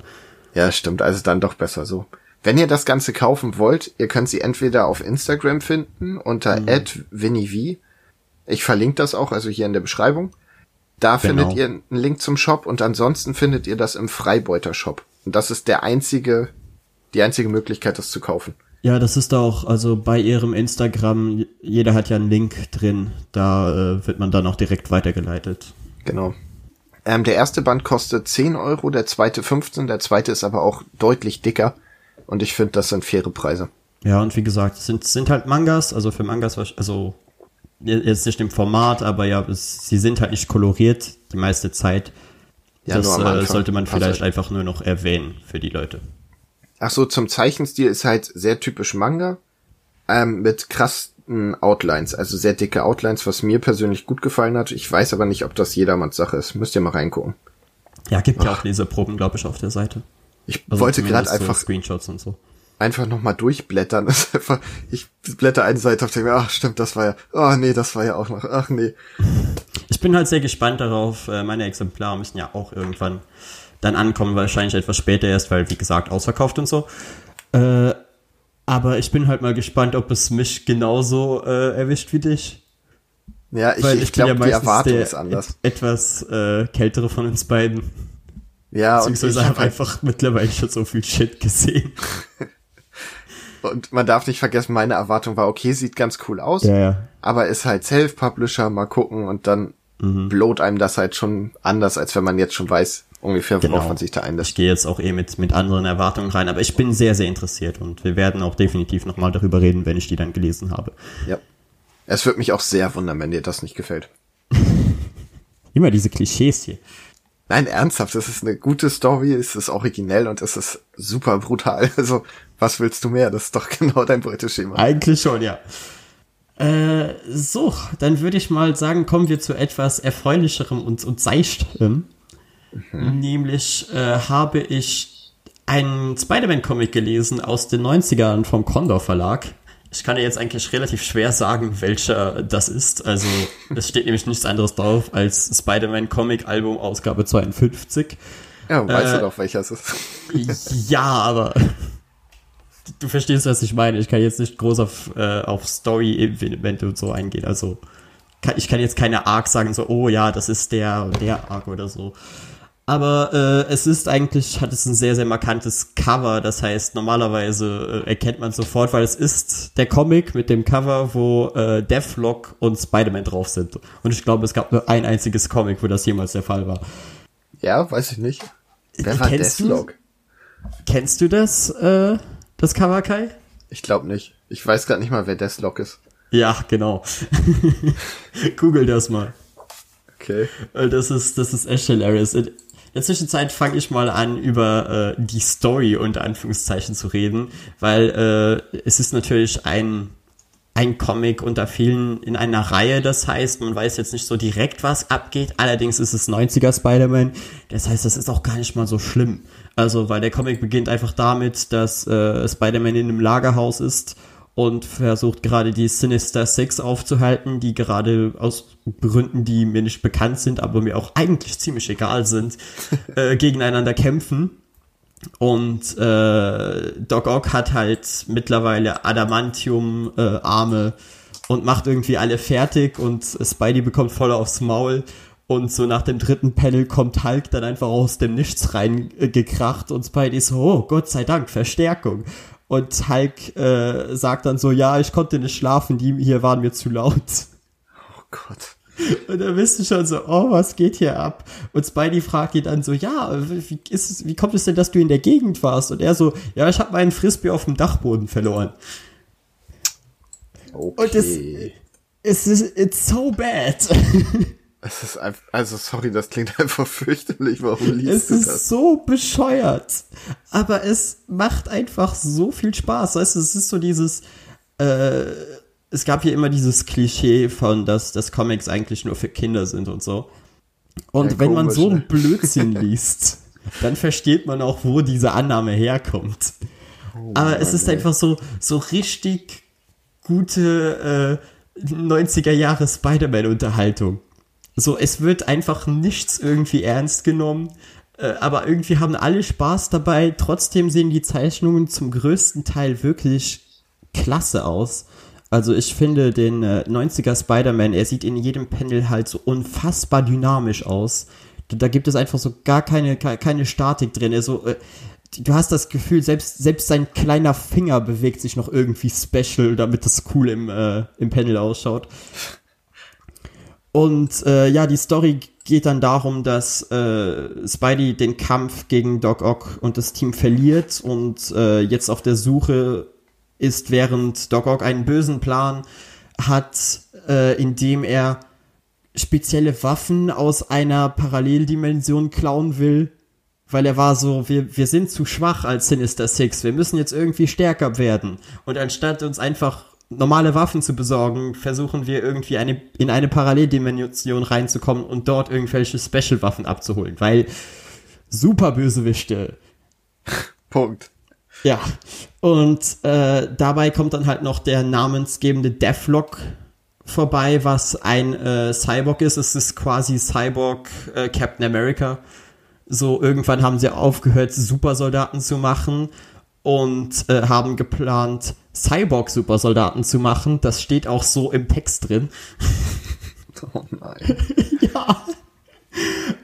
ja, stimmt, also dann doch besser so. Wenn ihr das Ganze kaufen wollt, ihr könnt sie entweder auf Instagram finden unter Mhm. Ich verlinke das auch, also hier in der Beschreibung. Da Genau. findet ihr einen Link zum Shop und ansonsten findet ihr das im Freibeuter Shop. Und das ist der einzige, die einzige Möglichkeit, das zu kaufen. Ja, das ist auch, also bei ihrem Instagram, jeder hat ja einen Link drin, da äh, wird man dann auch direkt weitergeleitet. Genau. Ähm, der erste Band kostet 10 Euro, der zweite 15, der zweite ist aber auch deutlich dicker. Und ich finde, das sind faire Preise. Ja, und wie gesagt, es sind, sind halt Mangas, also für Mangas, also jetzt nicht im Format, aber ja, es, sie sind halt nicht koloriert die meiste Zeit. Ja, das äh, sollte man Paar vielleicht Seiten. einfach nur noch erwähnen für die Leute. Ach so, zum Zeichenstil ist halt sehr typisch Manga. Ähm, mit krassen Outlines, also sehr dicke Outlines, was mir persönlich gut gefallen hat. Ich weiß aber nicht, ob das jedermanns Sache ist. Müsst ihr mal reingucken. Ja, gibt ja auch Leseproben, glaube ich, auf der Seite. Ich Also wollte gerade zumindest so einfach Screenshots und so. einfach noch mal durchblättern. Ist einfach, ich blätter eine Seite auf denke mir, ach stimmt, das war ja, oh nee, das war ja auch noch, ach nee. Ich bin halt sehr gespannt darauf. Äh, Meine Exemplare müssen ja auch irgendwann dann ankommen, wahrscheinlich etwas später erst, weil, wie gesagt, ausverkauft und so. Äh, Aber ich bin halt mal gespannt, ob es mich genauso äh, erwischt wie dich. Ja, ich, ich, ich glaube, ja die Erwartung ist anders. Et etwas äh, kältere von uns beiden. Ja, Beziehungsweise und ich habe halt einfach mittlerweile schon so viel Shit gesehen. und man darf nicht vergessen, meine Erwartung war, okay, sieht ganz cool aus, ja, ja. aber ist halt Self-Publisher, mal gucken und dann mhm. blowt einem das halt schon anders, als wenn man jetzt schon weiß, ungefähr, worauf genau. man sich da einlässt. Ich gehe jetzt auch eh mit, mit anderen Erwartungen rein, aber ich bin sehr, sehr interessiert und wir werden auch definitiv nochmal darüber reden, wenn ich die dann gelesen habe. Ja. Es wird mich auch sehr wundern, wenn dir das nicht gefällt. Immer diese Klischees hier. Nein, ernsthaft, es ist eine gute Story, es ist originell und es ist super brutal. Also, was willst du mehr? Das ist doch genau dein Beuteschema. Eigentlich schon, ja. Äh, so, dann würde ich mal sagen, kommen wir zu etwas erfreulicherem und, und seichtem. Mhm. Nämlich äh, habe ich einen Spider-Man-Comic gelesen aus den 90ern vom Condor Verlag. Ich kann ja jetzt eigentlich relativ schwer sagen, welcher das ist. Also es steht nämlich nichts anderes drauf als Spider-Man-Comic-Album Ausgabe 52. Ja, weißt äh, du doch, welcher es ist. ja, aber du verstehst, was ich meine. Ich kann jetzt nicht groß auf, äh, auf Story-Event und so eingehen. Also kann, ich kann jetzt keine Arc sagen, so, oh ja, das ist der der Arc oder so. Aber äh, es ist eigentlich, hat es ein sehr, sehr markantes Cover. Das heißt, normalerweise äh, erkennt man sofort, weil es ist der Comic mit dem Cover, wo äh, Deathlock und Spider-Man drauf sind. Und ich glaube, es gab nur ein einziges Comic, wo das jemals der Fall war. Ja, weiß ich nicht. Wer war kennst Deathlock? Du, kennst du das, äh, das Cover, Kai? Ich glaube nicht. Ich weiß gar nicht mal, wer Deathlock ist. Ja, genau. Google das mal. Okay. Das ist, das ist echt hilarious. In der Zwischenzeit fange ich mal an, über äh, die Story unter Anführungszeichen zu reden, weil äh, es ist natürlich ein ein Comic unter vielen in einer Reihe. Das heißt, man weiß jetzt nicht so direkt, was abgeht. Allerdings ist es 90er Spider-Man. Das heißt, das ist auch gar nicht mal so schlimm. Also, weil der Comic beginnt einfach damit, dass äh, Spider-Man in einem Lagerhaus ist und versucht gerade die Sinister Six aufzuhalten, die gerade aus Gründen, die mir nicht bekannt sind, aber mir auch eigentlich ziemlich egal sind, äh, gegeneinander kämpfen. Und äh, Doc Ock hat halt mittlerweile Adamantium-Arme äh, und macht irgendwie alle fertig und Spidey bekommt voll aufs Maul. Und so nach dem dritten Panel kommt Hulk dann einfach aus dem Nichts reingekracht und Spidey so, oh Gott sei Dank, Verstärkung. Und Hulk äh, sagt dann so, ja, ich konnte nicht schlafen, die hier waren mir zu laut. Oh Gott. Und dann bist du schon so, oh, was geht hier ab? Und Spidey fragt ihn dann so, ja, wie, ist es, wie kommt es denn, dass du in der Gegend warst? Und er so, ja, ich habe meinen Frisbee auf dem Dachboden verloren. Okay. Und es, es ist, it's so bad. Es ist einfach, also sorry, das klingt einfach fürchterlich. Warum liest es du das? Es ist so bescheuert. Aber es macht einfach so viel Spaß. Weißt du, es ist so dieses, äh, es gab hier immer dieses Klischee von, dass, dass Comics eigentlich nur für Kinder sind und so. Und ja, wenn komisch, man so einen Blödsinn liest, dann versteht man auch, wo diese Annahme herkommt. Oh, Aber es ist ey. einfach so, so richtig gute äh, 90er Jahre Spider-Man-Unterhaltung. So, es wird einfach nichts irgendwie ernst genommen, äh, aber irgendwie haben alle Spaß dabei. Trotzdem sehen die Zeichnungen zum größten Teil wirklich klasse aus. Also ich finde den äh, 90er Spider-Man, er sieht in jedem Panel halt so unfassbar dynamisch aus. Da gibt es einfach so gar keine, keine Statik drin. Also, äh, du hast das Gefühl, selbst, selbst sein kleiner Finger bewegt sich noch irgendwie special, damit das cool im, äh, im Panel ausschaut. Und äh, ja, die Story geht dann darum, dass äh, Spidey den Kampf gegen Doc Ock und das Team verliert und äh, jetzt auf der Suche ist, während Doc Ock einen bösen Plan hat, äh, indem er spezielle Waffen aus einer Paralleldimension klauen will, weil er war so, wir, wir sind zu schwach als Sinister Six, wir müssen jetzt irgendwie stärker werden. Und anstatt uns einfach normale Waffen zu besorgen, versuchen wir irgendwie eine, in eine Paralleldimension reinzukommen und dort irgendwelche Special-Waffen abzuholen, weil super Bösewichte. Punkt. Ja. Und äh, dabei kommt dann halt noch der namensgebende Deathlock vorbei, was ein äh, Cyborg ist. Es ist quasi Cyborg äh, Captain America. So irgendwann haben sie aufgehört, Supersoldaten zu machen und äh, haben geplant, Cyborg-Supersoldaten zu machen. Das steht auch so im Text drin. Oh nein. ja.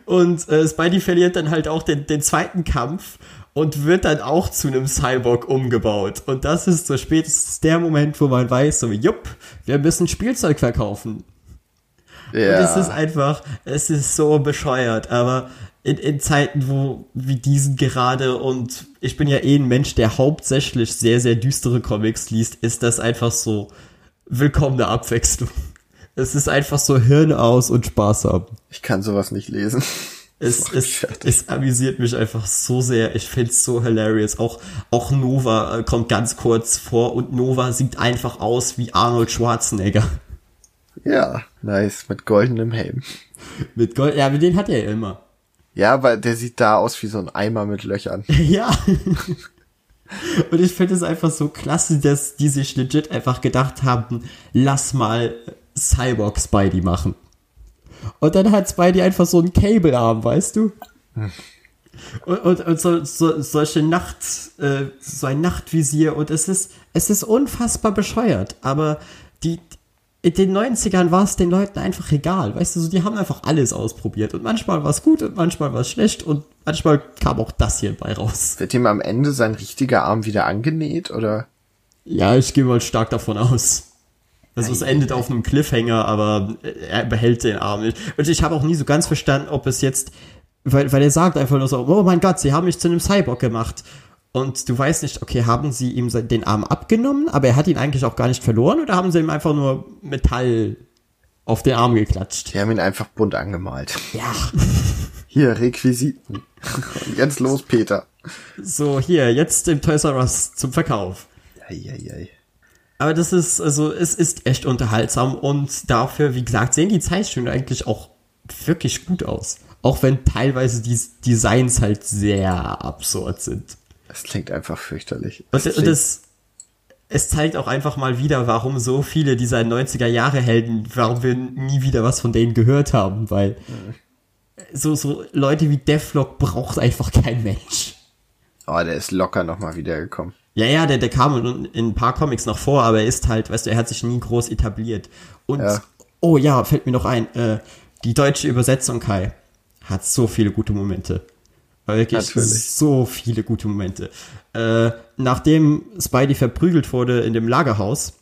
Und äh, Spidey verliert dann halt auch den, den zweiten Kampf und wird dann auch zu einem Cyborg umgebaut. Und das ist so spätestens der Moment, wo man weiß, so, jupp, wir müssen Spielzeug verkaufen. Ja. Und es ist einfach, es ist so bescheuert, aber in, in Zeiten, wo wie diesen gerade und ich bin ja eh ein Mensch, der hauptsächlich sehr, sehr düstere Comics liest, ist das einfach so willkommene Abwechslung. Es ist einfach so Hirn aus und Spaß haben. Ich kann sowas nicht lesen. Es, es, es amüsiert mich einfach so sehr. Ich find's so hilarious. Auch, auch Nova äh, kommt ganz kurz vor und Nova sieht einfach aus wie Arnold Schwarzenegger. Ja, nice, mit goldenem Helm. Mit Gold, ja, mit den hat er ja immer. Ja, aber der sieht da aus wie so ein Eimer mit Löchern. Ja. Und ich finde es einfach so klasse, dass die sich legit einfach gedacht haben, lass mal Cyborg Spidey machen. Und dann hat Spidey einfach so einen Cable-Arm, weißt du? Und, und, und so, so, solche Nacht, äh, so ein Nachtvisier und es ist, es ist unfassbar bescheuert, aber die, in den 90ern war es den Leuten einfach egal, weißt du, so, die haben einfach alles ausprobiert und manchmal war es gut und manchmal war es schlecht und manchmal kam auch das hier bei raus. Wird ihm am Ende sein richtiger Arm wieder angenäht oder? Ja, ich gehe mal stark davon aus. Also es endet auf einem Cliffhanger, aber er behält den Arm nicht. Und ich habe auch nie so ganz verstanden, ob es jetzt, weil, weil er sagt einfach nur so, oh mein Gott, sie haben mich zu einem Cyborg gemacht. Und du weißt nicht, okay, haben sie ihm den Arm abgenommen, aber er hat ihn eigentlich auch gar nicht verloren oder haben sie ihm einfach nur Metall auf den Arm geklatscht? Die haben ihn einfach bunt angemalt. Ja. Hier, Requisiten. Und jetzt los, Peter. So, hier, jetzt im Toys R Us zum Verkauf. Eieiei. Aber das ist, also, es ist echt unterhaltsam und dafür, wie gesagt, sehen die Zeichnungen eigentlich auch wirklich gut aus. Auch wenn teilweise die Designs halt sehr absurd sind. Das klingt einfach fürchterlich. Und, Das und klingt- es, es zeigt auch einfach mal wieder, warum so viele dieser 90er Jahre Helden, warum wir nie wieder was von denen gehört haben, weil so, so Leute wie Deathlock braucht einfach kein Mensch. oh, der ist locker nochmal wiedergekommen. Ja, ja, der, der kam in, in ein paar Comics noch vor, aber er ist halt, weißt du, er hat sich nie groß etabliert. Und, Ja. oh ja, fällt mir noch ein, äh, die deutsche Übersetzung, Kai, hat so viele gute Momente. Wirklich Natürlich. so viele gute Momente. Äh, nachdem Spidey verprügelt wurde in dem Lagerhaus,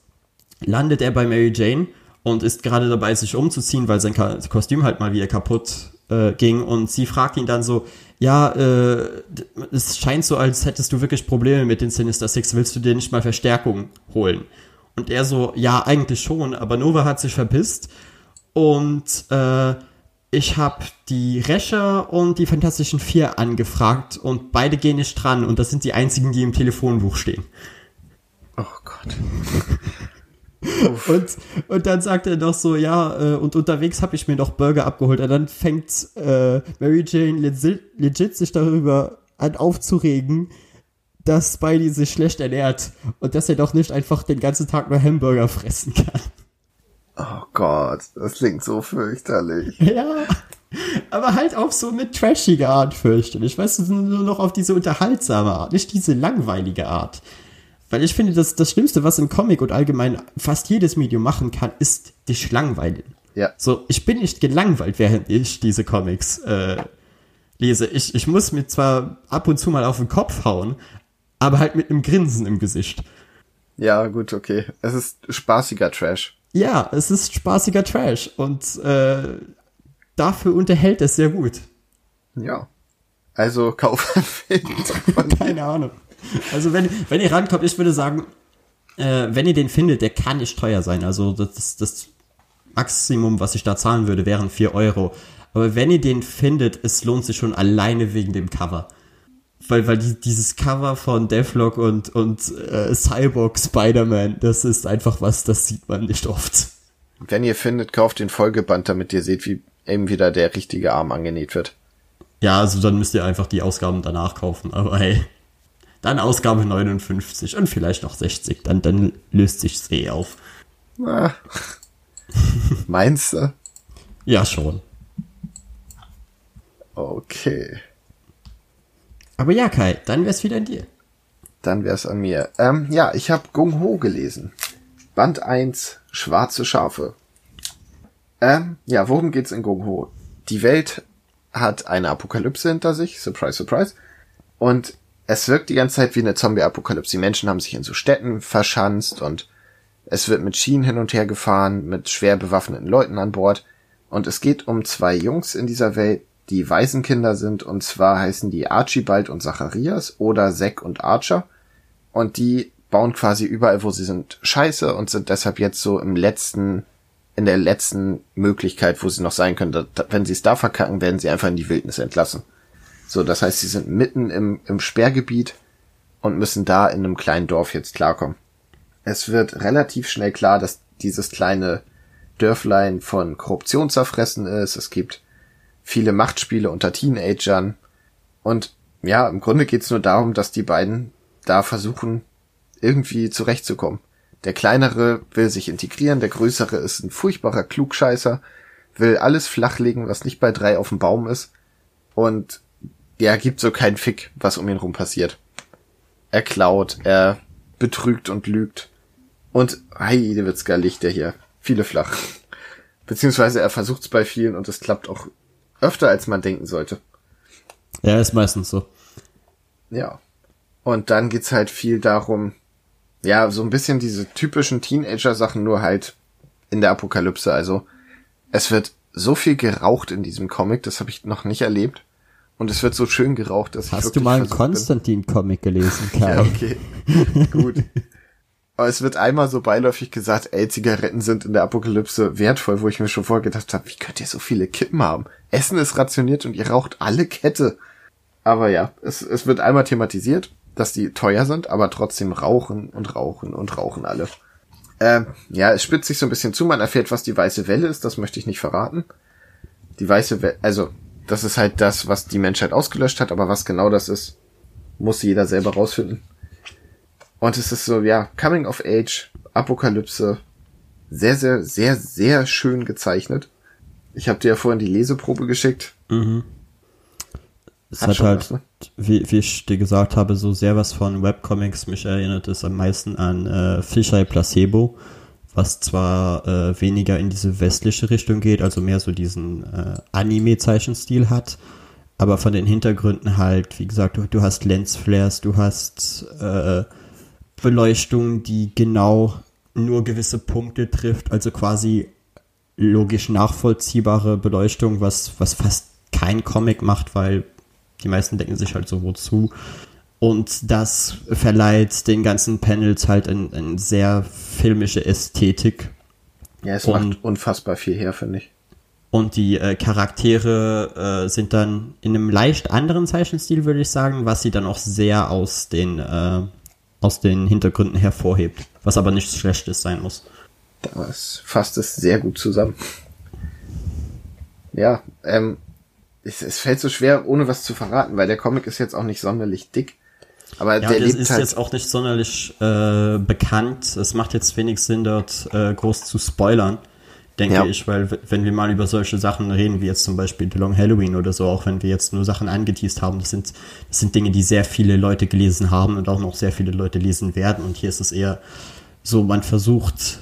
landet er bei Mary Jane und ist gerade dabei, sich umzuziehen, weil sein Kostüm halt mal wieder kaputt äh, ging. Und sie fragt ihn dann so, ja, äh, es scheint so, als hättest du wirklich Probleme mit den Sinister Six. Willst du dir nicht mal Verstärkung holen? Und er so, ja, eigentlich schon, aber Nova hat sich verpisst. Und äh, ich habe die Rescher und die Fantastischen Vier angefragt und beide gehen nicht dran. Und das sind die einzigen, die im Telefonbuch stehen. Oh Gott. Und, und dann sagt er noch so, ja, äh, und unterwegs habe ich mir noch Burger abgeholt. Und dann fängt äh, Mary Jane legit, legit sich darüber an aufzuregen, dass Spidey sich schlecht ernährt und dass er doch nicht einfach den ganzen Tag nur Hamburger fressen kann. Oh Gott, das klingt so fürchterlich. Ja, aber halt auf so eine trashige Art fürchterlich. Weißt du, nur noch auf diese unterhaltsame Art, nicht diese langweilige Art. Weil ich finde, dass das Schlimmste, was ein Comic und allgemein fast jedes Medium machen kann, ist dich langweilen. Ja. So, ich bin nicht gelangweilt, während ich diese Comics äh, lese. Ich, ich muss mir zwar ab und zu mal auf den Kopf hauen, aber halt mit einem Grinsen im Gesicht. Ja, gut, okay. Es ist spaßiger Trash. Ja, es ist spaßiger Trash und äh, dafür unterhält es sehr gut. Ja. Also von Keine Ahnung. Also wenn, wenn ihr rankommt, ich würde sagen, äh, wenn ihr den findet, der kann nicht teuer sein. Also das, das, das Maximum, was ich da zahlen würde, wären 4 Euro. Aber wenn ihr den findet, es lohnt sich schon alleine wegen dem Cover. Weil, weil die, dieses Cover von Deathlock und, und äh, Cyborg Spider-Man, das ist einfach was, das sieht man nicht oft. Wenn ihr findet, kauft den Folgeband, damit ihr seht, wie eben wieder der richtige Arm angenäht wird. Ja, also dann müsst ihr einfach die Ausgaben danach kaufen. Aber hey, dann Ausgabe 59 und vielleicht noch 60, dann, dann löst sich's eh auf. Ah. Meinst du? Ja, schon. Okay. Aber ja, Kai, dann wär's wieder an dir. dann wär's an mir. Ähm, ja, ich habe Gung Ho gelesen. Band 1, Schwarze Schafe. Ähm, ja, worum geht's in Gung Ho? Die Welt hat eine Apokalypse hinter sich, surprise, surprise. Und es wirkt die ganze Zeit wie eine Zombie-Apokalypse. Die Menschen haben sich in so Städten verschanzt und es wird mit Schienen hin und her gefahren, mit schwer bewaffneten Leuten an Bord. Und es geht um zwei Jungs in dieser Welt, die Waisenkinder sind. Und zwar heißen die Archibald und Zacharias oder Zack und Archer. Und die bauen quasi überall, wo sie sind, Scheiße und sind deshalb jetzt so im letzten, in der letzten Möglichkeit, wo sie noch sein können. wenn sie es da verkacken, werden sie einfach in die Wildnis entlassen. So, das heißt, sie sind mitten im, im Sperrgebiet und müssen da in einem kleinen Dorf jetzt klarkommen. Es wird relativ schnell klar, dass dieses kleine Dörflein von Korruption zerfressen ist. Es gibt viele Machtspiele unter Teenagern. Und ja, im Grunde geht's nur darum, dass die beiden da versuchen, irgendwie zurechtzukommen. Der kleinere will sich integrieren, der größere ist ein furchtbarer Klugscheißer, will alles flachlegen, was nicht bei drei auf dem Baum ist. Und ja, gibt so keinen Fick, was um ihn rum passiert. Er klaut, er betrügt und lügt. Und heide wird's gar Licht der hier. Viele flach. Beziehungsweise er versucht's bei vielen und es klappt auch öfter, als man denken sollte. Ja, ist meistens so. Ja. Und dann geht's halt viel darum, ja, so ein bisschen diese typischen Teenager-Sachen, nur halt in der Apokalypse. Also es wird so viel geraucht in diesem Comic, das habe ich noch nicht erlebt. Und es wird so schön geraucht, dass Hast ich du mal einen Konstantin-Comic gelesen, Kai? ja, okay. Gut. Aber es wird einmal so beiläufig gesagt, ey, Zigaretten sind in der Apokalypse wertvoll, wo ich mir schon vorgedacht habe, wie könnt ihr so viele Kippen haben? Essen ist rationiert und ihr raucht alle Kette. Aber ja, es, es wird einmal thematisiert, dass die teuer sind, aber trotzdem rauchen und rauchen und rauchen alle. Ähm, ja, es spitzt sich so ein bisschen zu, man erfährt, was die weiße Welle ist, das möchte ich nicht verraten. Die weiße Welle, also das ist halt das, was die Menschheit ausgelöscht hat, aber was genau das ist, muss jeder selber rausfinden. Und es ist so, ja, Coming of Age, Apokalypse, sehr, sehr, sehr, sehr schön gezeichnet. Ich habe dir ja vorhin die Leseprobe geschickt. Mhm. Es hat, hat halt, was, ne? wie, wie ich dir gesagt habe, so sehr was von Webcomics. Mich erinnert es am meisten an äh, Fisheye Placebo was zwar äh, weniger in diese westliche Richtung geht, also mehr so diesen äh, Anime-Zeichenstil hat, aber von den Hintergründen halt, wie gesagt, du, du hast Lensflares, du hast äh, Beleuchtung, die genau nur gewisse Punkte trifft, also quasi logisch nachvollziehbare Beleuchtung, was, was fast kein Comic macht, weil die meisten denken sich halt so, wozu? Und das verleiht den ganzen Panels halt eine ein sehr filmische Ästhetik. Ja, es und, macht unfassbar viel her, finde ich. Und die äh, Charaktere äh, sind dann in einem leicht anderen Zeichenstil, würde ich sagen, was sie dann auch sehr aus den, äh, aus den Hintergründen hervorhebt. Was aber nichts Schlechtes sein muss. Das fasst es sehr gut zusammen. Ja, ähm, es, es fällt so schwer, ohne was zu verraten, weil der Comic ist jetzt auch nicht sonderlich dick. Aber ja, der lebt ist halt jetzt auch nicht sonderlich äh, bekannt. Es macht jetzt wenig Sinn, dort äh, groß zu spoilern, denke ja. ich, weil wenn wir mal über solche Sachen reden, wie jetzt zum Beispiel The Long Halloween oder so, auch wenn wir jetzt nur Sachen angeteased haben, das sind, das sind Dinge, die sehr viele Leute gelesen haben und auch noch sehr viele Leute lesen werden. Und hier ist es eher so, man versucht,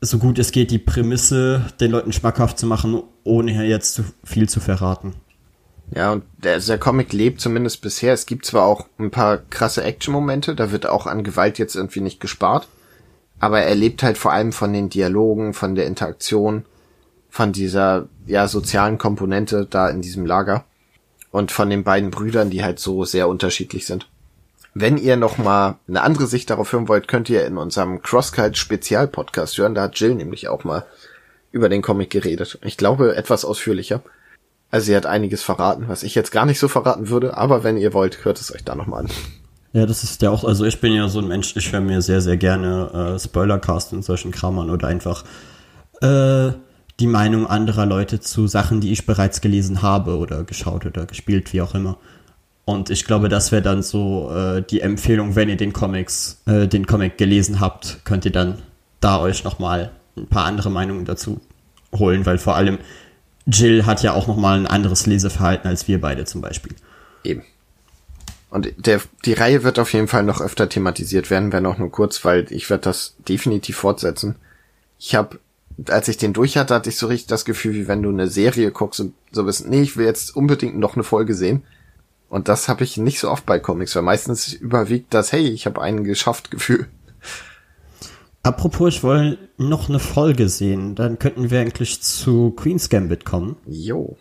so gut es geht, die Prämisse den Leuten schmackhaft zu machen, ohne jetzt zu viel zu verraten. Ja, und der, der Comic lebt zumindest bisher. Es gibt zwar auch ein paar krasse Action-Momente, da wird auch an Gewalt jetzt irgendwie nicht gespart, aber er lebt halt vor allem von den Dialogen, von der Interaktion, von dieser ja sozialen Komponente da in diesem Lager und von den beiden Brüdern, die halt so sehr unterschiedlich sind. Wenn ihr noch mal eine andere Sicht darauf hören wollt, könnt ihr in unserem Crosscut Spezial Podcast hören. Da hat Jill nämlich auch mal über den Comic geredet. Ich glaube etwas ausführlicher. Also sie hat einiges verraten, was ich jetzt gar nicht so verraten würde, aber wenn ihr wollt, hört es euch da nochmal an. Ja, das ist ja auch, also ich bin ja so ein Mensch, ich höre mir sehr, sehr gerne äh, Spoilercast und solchen Kramern oder einfach äh, die Meinung anderer Leute zu Sachen, die ich bereits gelesen habe oder geschaut oder gespielt, wie auch immer. Und ich glaube, das wäre dann so äh, die Empfehlung, wenn ihr den Comics, äh, den Comic gelesen habt, könnt ihr dann da euch nochmal ein paar andere Meinungen dazu holen, weil vor allem Jill hat ja auch nochmal ein anderes Leseverhalten als wir beide zum Beispiel. Eben. Und der, die Reihe wird auf jeden Fall noch öfter thematisiert werden, wenn auch nur kurz, weil ich werde das definitiv fortsetzen. Ich habe, als ich den durch hatte, hatte ich so richtig das Gefühl, wie wenn du eine Serie guckst und so bist, nee, ich will jetzt unbedingt noch eine Folge sehen. Und das habe ich nicht so oft bei Comics, weil meistens überwiegt das, hey, ich habe einen geschafft Gefühl. Apropos, ich wollte noch eine Folge sehen. Dann könnten wir eigentlich zu Queen's Gambit kommen. Jo.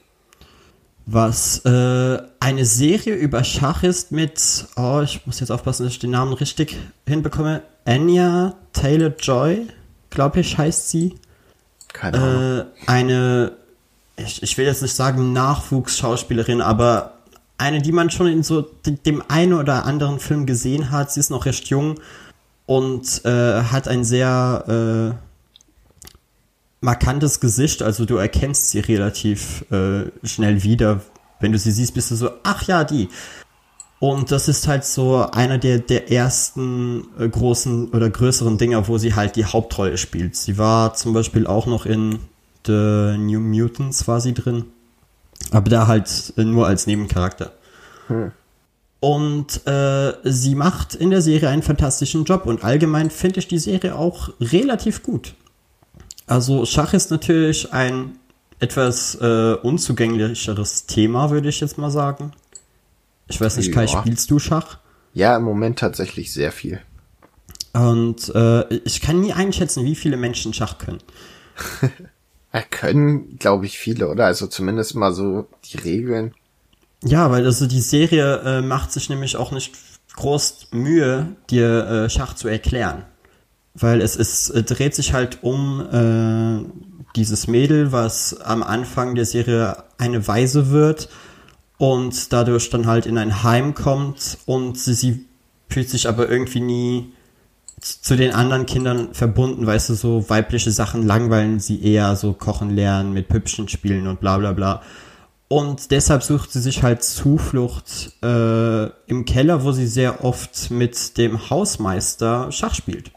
Was äh, eine Serie über Schach ist mit, oh, ich muss jetzt aufpassen, dass ich den Namen richtig hinbekomme. Anya Taylor Joy, glaube ich, heißt sie. Keine Ahnung. Äh, eine, ich, ich will jetzt nicht sagen Nachwuchsschauspielerin, aber eine, die man schon in so dem einen oder anderen Film gesehen hat. Sie ist noch recht jung und äh, hat ein sehr äh, markantes Gesicht. Also du erkennst sie relativ äh, schnell wieder. Wenn du sie siehst, bist du so, ach ja, die. Und das ist halt so einer der, der ersten äh, großen oder größeren Dinger, wo sie halt die Hauptrolle spielt. Sie war zum Beispiel auch noch in The New Mutants war sie drin. Aber da halt nur als Nebencharakter. Hm. Und äh, sie macht in der Serie einen fantastischen Job und allgemein finde ich die Serie auch relativ gut. Also Schach ist natürlich ein etwas äh, unzugänglicheres Thema, würde ich jetzt mal sagen. Ich weiß nicht, Kai, ja. spielst du Schach? Ja, im Moment tatsächlich sehr viel. Und äh, ich kann nie einschätzen, wie viele Menschen Schach können. Er können, glaube ich, viele, oder? Also zumindest mal so die Regeln. Ja, weil also die Serie äh, macht sich nämlich auch nicht groß Mühe, dir äh, Schach zu erklären. Weil es ist, äh, dreht sich halt um äh, dieses Mädel, was am Anfang der Serie eine Weise wird und dadurch dann halt in ein Heim kommt und sie, sie fühlt sich aber irgendwie nie zu den anderen Kindern verbunden, weißt du, so weibliche Sachen langweilen sie eher, so kochen lernen, mit Püppchen spielen und bla bla bla. Und deshalb sucht sie sich halt Zuflucht äh, im Keller, wo sie sehr oft mit dem Hausmeister Schach spielt.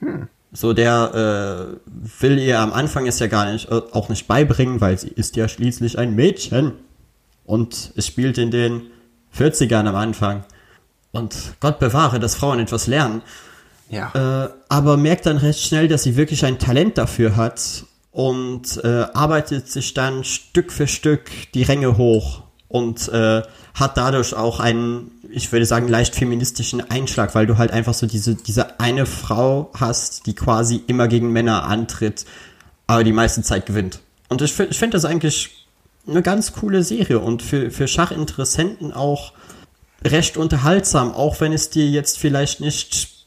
Hm. So, der äh, will ihr am Anfang es ja gar nicht, äh, auch nicht beibringen, weil sie ist ja schließlich ein Mädchen. Und es spielt in den 40ern am Anfang. Und Gott bewahre, dass Frauen etwas lernen. Ja. Äh, aber merkt dann recht schnell, dass sie wirklich ein Talent dafür hat und äh, arbeitet sich dann Stück für Stück die Ränge hoch und äh, hat dadurch auch einen, ich würde sagen, leicht feministischen Einschlag, weil du halt einfach so diese, diese eine Frau hast, die quasi immer gegen Männer antritt, aber die meiste Zeit gewinnt. Und ich, ich finde das eigentlich eine ganz coole Serie und für, für Schachinteressenten auch recht unterhaltsam, auch wenn es dir jetzt vielleicht nicht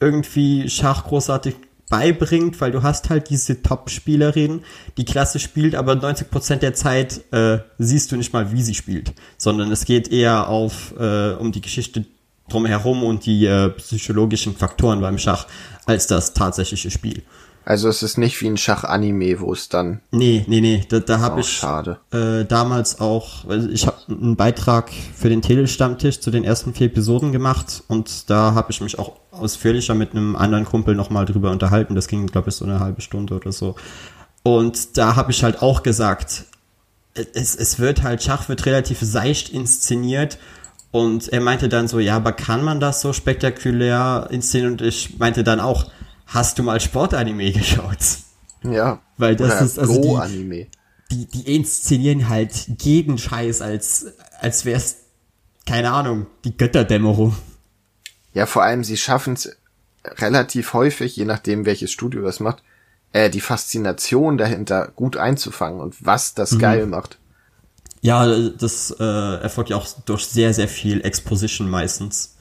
irgendwie Schach großartig beibringt, weil du hast halt diese Top-Spielerin, die klasse spielt, aber 90% der Zeit äh, siehst du nicht mal, wie sie spielt, sondern es geht eher auf äh, um die Geschichte drumherum und die äh, psychologischen Faktoren beim Schach als das tatsächliche Spiel. Also es ist nicht wie ein Schach-Anime, wo es dann. Nee, nee, nee. Da, da habe oh, ich schade. Äh, damals auch, also ich habe einen Beitrag für den Telestammtisch zu den ersten vier Episoden gemacht und da habe ich mich auch ausführlicher mit einem anderen Kumpel nochmal drüber unterhalten. Das ging, glaube ich, so eine halbe Stunde oder so. Und da habe ich halt auch gesagt, es, es wird halt, Schach wird relativ seicht inszeniert und er meinte dann so, ja, aber kann man das so spektakulär inszenieren? Und ich meinte dann auch, hast du mal Sportanime geschaut? Ja. Weil das ist also Go-Anime. Die, die, die inszenieren halt jeden Scheiß als, als wär's, keine Ahnung, die Götterdämmerung. Ja, vor allem, sie schaffen es relativ häufig, je nachdem, welches Studio das macht, äh, die Faszination dahinter gut einzufangen und was das mhm. geil macht. Ja, das äh, erfolgt ja auch durch sehr, sehr viel Exposition meistens.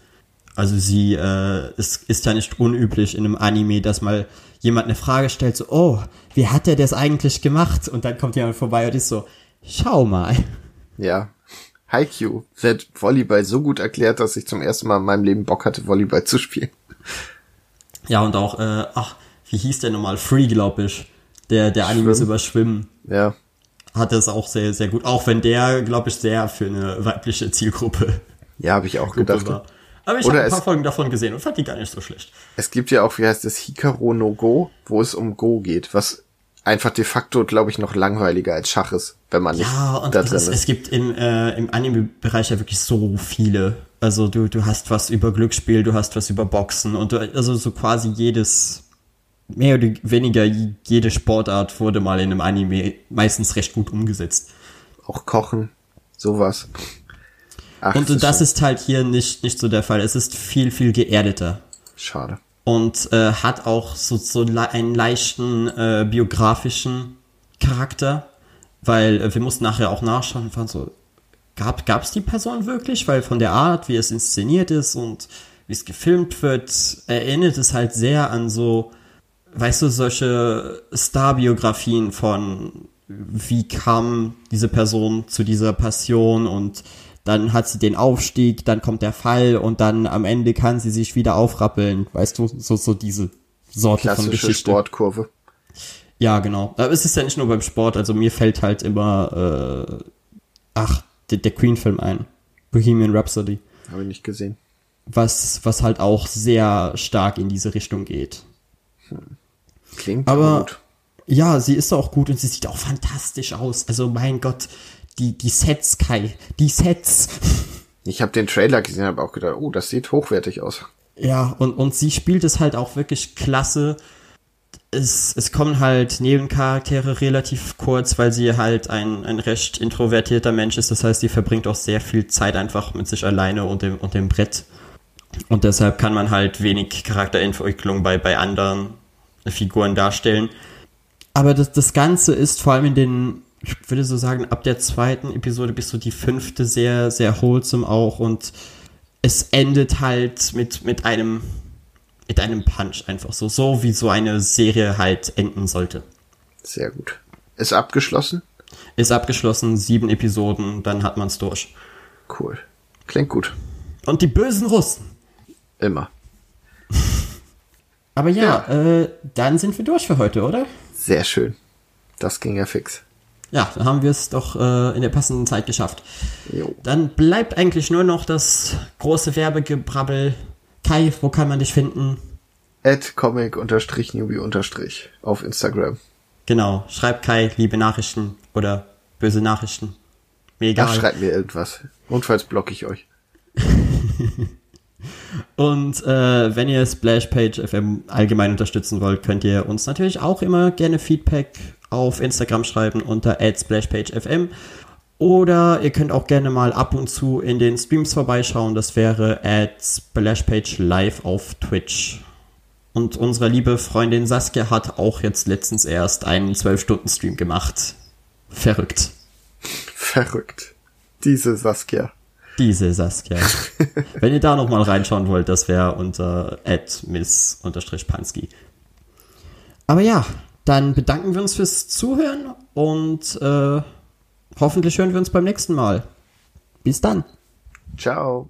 Also sie äh, es ist ja nicht unüblich in einem Anime, dass mal jemand eine Frage stellt, so, oh, wie hat er das eigentlich gemacht? Und dann kommt jemand vorbei und ist so, schau mal. Ja. Haikyuu wird Volleyball so gut erklärt, dass ich zum ersten Mal in meinem Leben Bock hatte, Volleyball zu spielen. Ja, und auch, äh, ach, wie hieß der nochmal? Free, glaube ich. Der, der Anime ist über Schwimmen. Ja. Hat das auch sehr, sehr gut. Auch wenn der, glaube ich, sehr für eine weibliche Zielgruppe. Ja, habe ich auch gedacht. War. Aber ich habe ein paar Folgen davon gesehen und fand die gar nicht so schlecht. Es gibt ja auch, wie heißt das, Hikaru no Go, wo es um Go geht, was einfach de facto, glaube ich, noch langweiliger als Schach ist, wenn man ja, nicht und da drin ist. Es gibt im, äh, im Anime-Bereich ja wirklich so viele Also du, du hast was über Glücksspiel, du hast was über Boxen und du, also so quasi jedes, mehr oder weniger jede Sportart wurde mal in einem Anime meistens recht gut umgesetzt. Auch Kochen, sowas. Ach, und das, das ist halt hier nicht, nicht so der Fall. Es ist viel, viel geerdeter. Schade. Und äh, hat auch so, so einen leichten äh, biografischen Charakter, weil äh, wir mussten nachher auch nachschauen und waren so, gab es die Person wirklich? Weil von der Art, wie es inszeniert ist und wie es gefilmt wird, erinnert es halt sehr an so, weißt du, solche Star-Biografien von wie kam diese Person zu dieser Passion und dann hat sie den Aufstieg, dann kommt der Fall und dann am Ende kann sie sich wieder aufrappeln. Weißt du, so, so diese Sorte Klassische von Geschichte. Sportkurve. Ja, genau. Aber es ist ja nicht nur beim Sport, also mir fällt halt immer, äh, ach, der, der Queen-Film ein. Bohemian Rhapsody. Habe ich nicht gesehen. Was, was halt auch sehr stark in diese Richtung geht. Hm. Klingt Aber, gut. Ja, sie ist auch gut und sie sieht auch fantastisch aus. Also mein Gott, die, die Sets, Kai, die Sets. Ich habe den Trailer gesehen, habe auch gedacht, oh, das sieht hochwertig aus. Ja, und, und sie spielt es halt auch wirklich klasse es, es kommen halt Nebencharaktere relativ kurz, weil sie halt ein, ein recht introvertierter Mensch ist. Das heißt, sie verbringt auch sehr viel Zeit einfach mit sich alleine und dem, und dem Brett. Und deshalb kann man halt wenig Charakterentwicklung bei, bei anderen Figuren darstellen. Aber das, das Ganze ist vor allem in den, ich würde so sagen, ab der zweiten Episode bis so die fünfte sehr, sehr wholesome auch und es endet halt mit, mit einem mit einem Punch einfach so, so wie so eine Serie halt enden sollte. Sehr gut. Ist abgeschlossen? Ist abgeschlossen, sieben Episoden, dann hat man's durch. Cool. Klingt gut. Und die bösen Russen. Immer. Aber ja, ja. Äh, dann sind wir durch für heute, oder? Sehr schön. Das ging ja fix. Ja, dann haben wir es doch äh, in der passenden Zeit geschafft. Jo. Dann bleibt eigentlich nur noch das große Werbegebrabbel Kai, wo kann man dich finden? At comic-newbie- unterstrich auf Instagram. Genau, schreibt Kai liebe Nachrichten oder böse Nachrichten. Mir egal. Ja, schreibt mir irgendwas. Notfalls blocke ich euch. Und äh, wenn ihr Splashpage FM allgemein unterstützen wollt, könnt ihr uns natürlich auch immer gerne Feedback auf Instagram schreiben unter @splashpagefm oder ihr könnt auch gerne mal ab und zu in den Streams vorbeischauen. Das wäre Splashpage Live auf Twitch. Und unsere liebe Freundin Saskia hat auch jetzt letztens erst einen 12-Stunden-Stream gemacht. Verrückt. Verrückt. Diese Saskia. Diese Saskia. Wenn ihr da nochmal reinschauen wollt, das wäre unter miss-pansky. Aber ja, dann bedanken wir uns fürs Zuhören und äh, hoffentlich hören wir uns beim nächsten Mal. Bis dann. Ciao.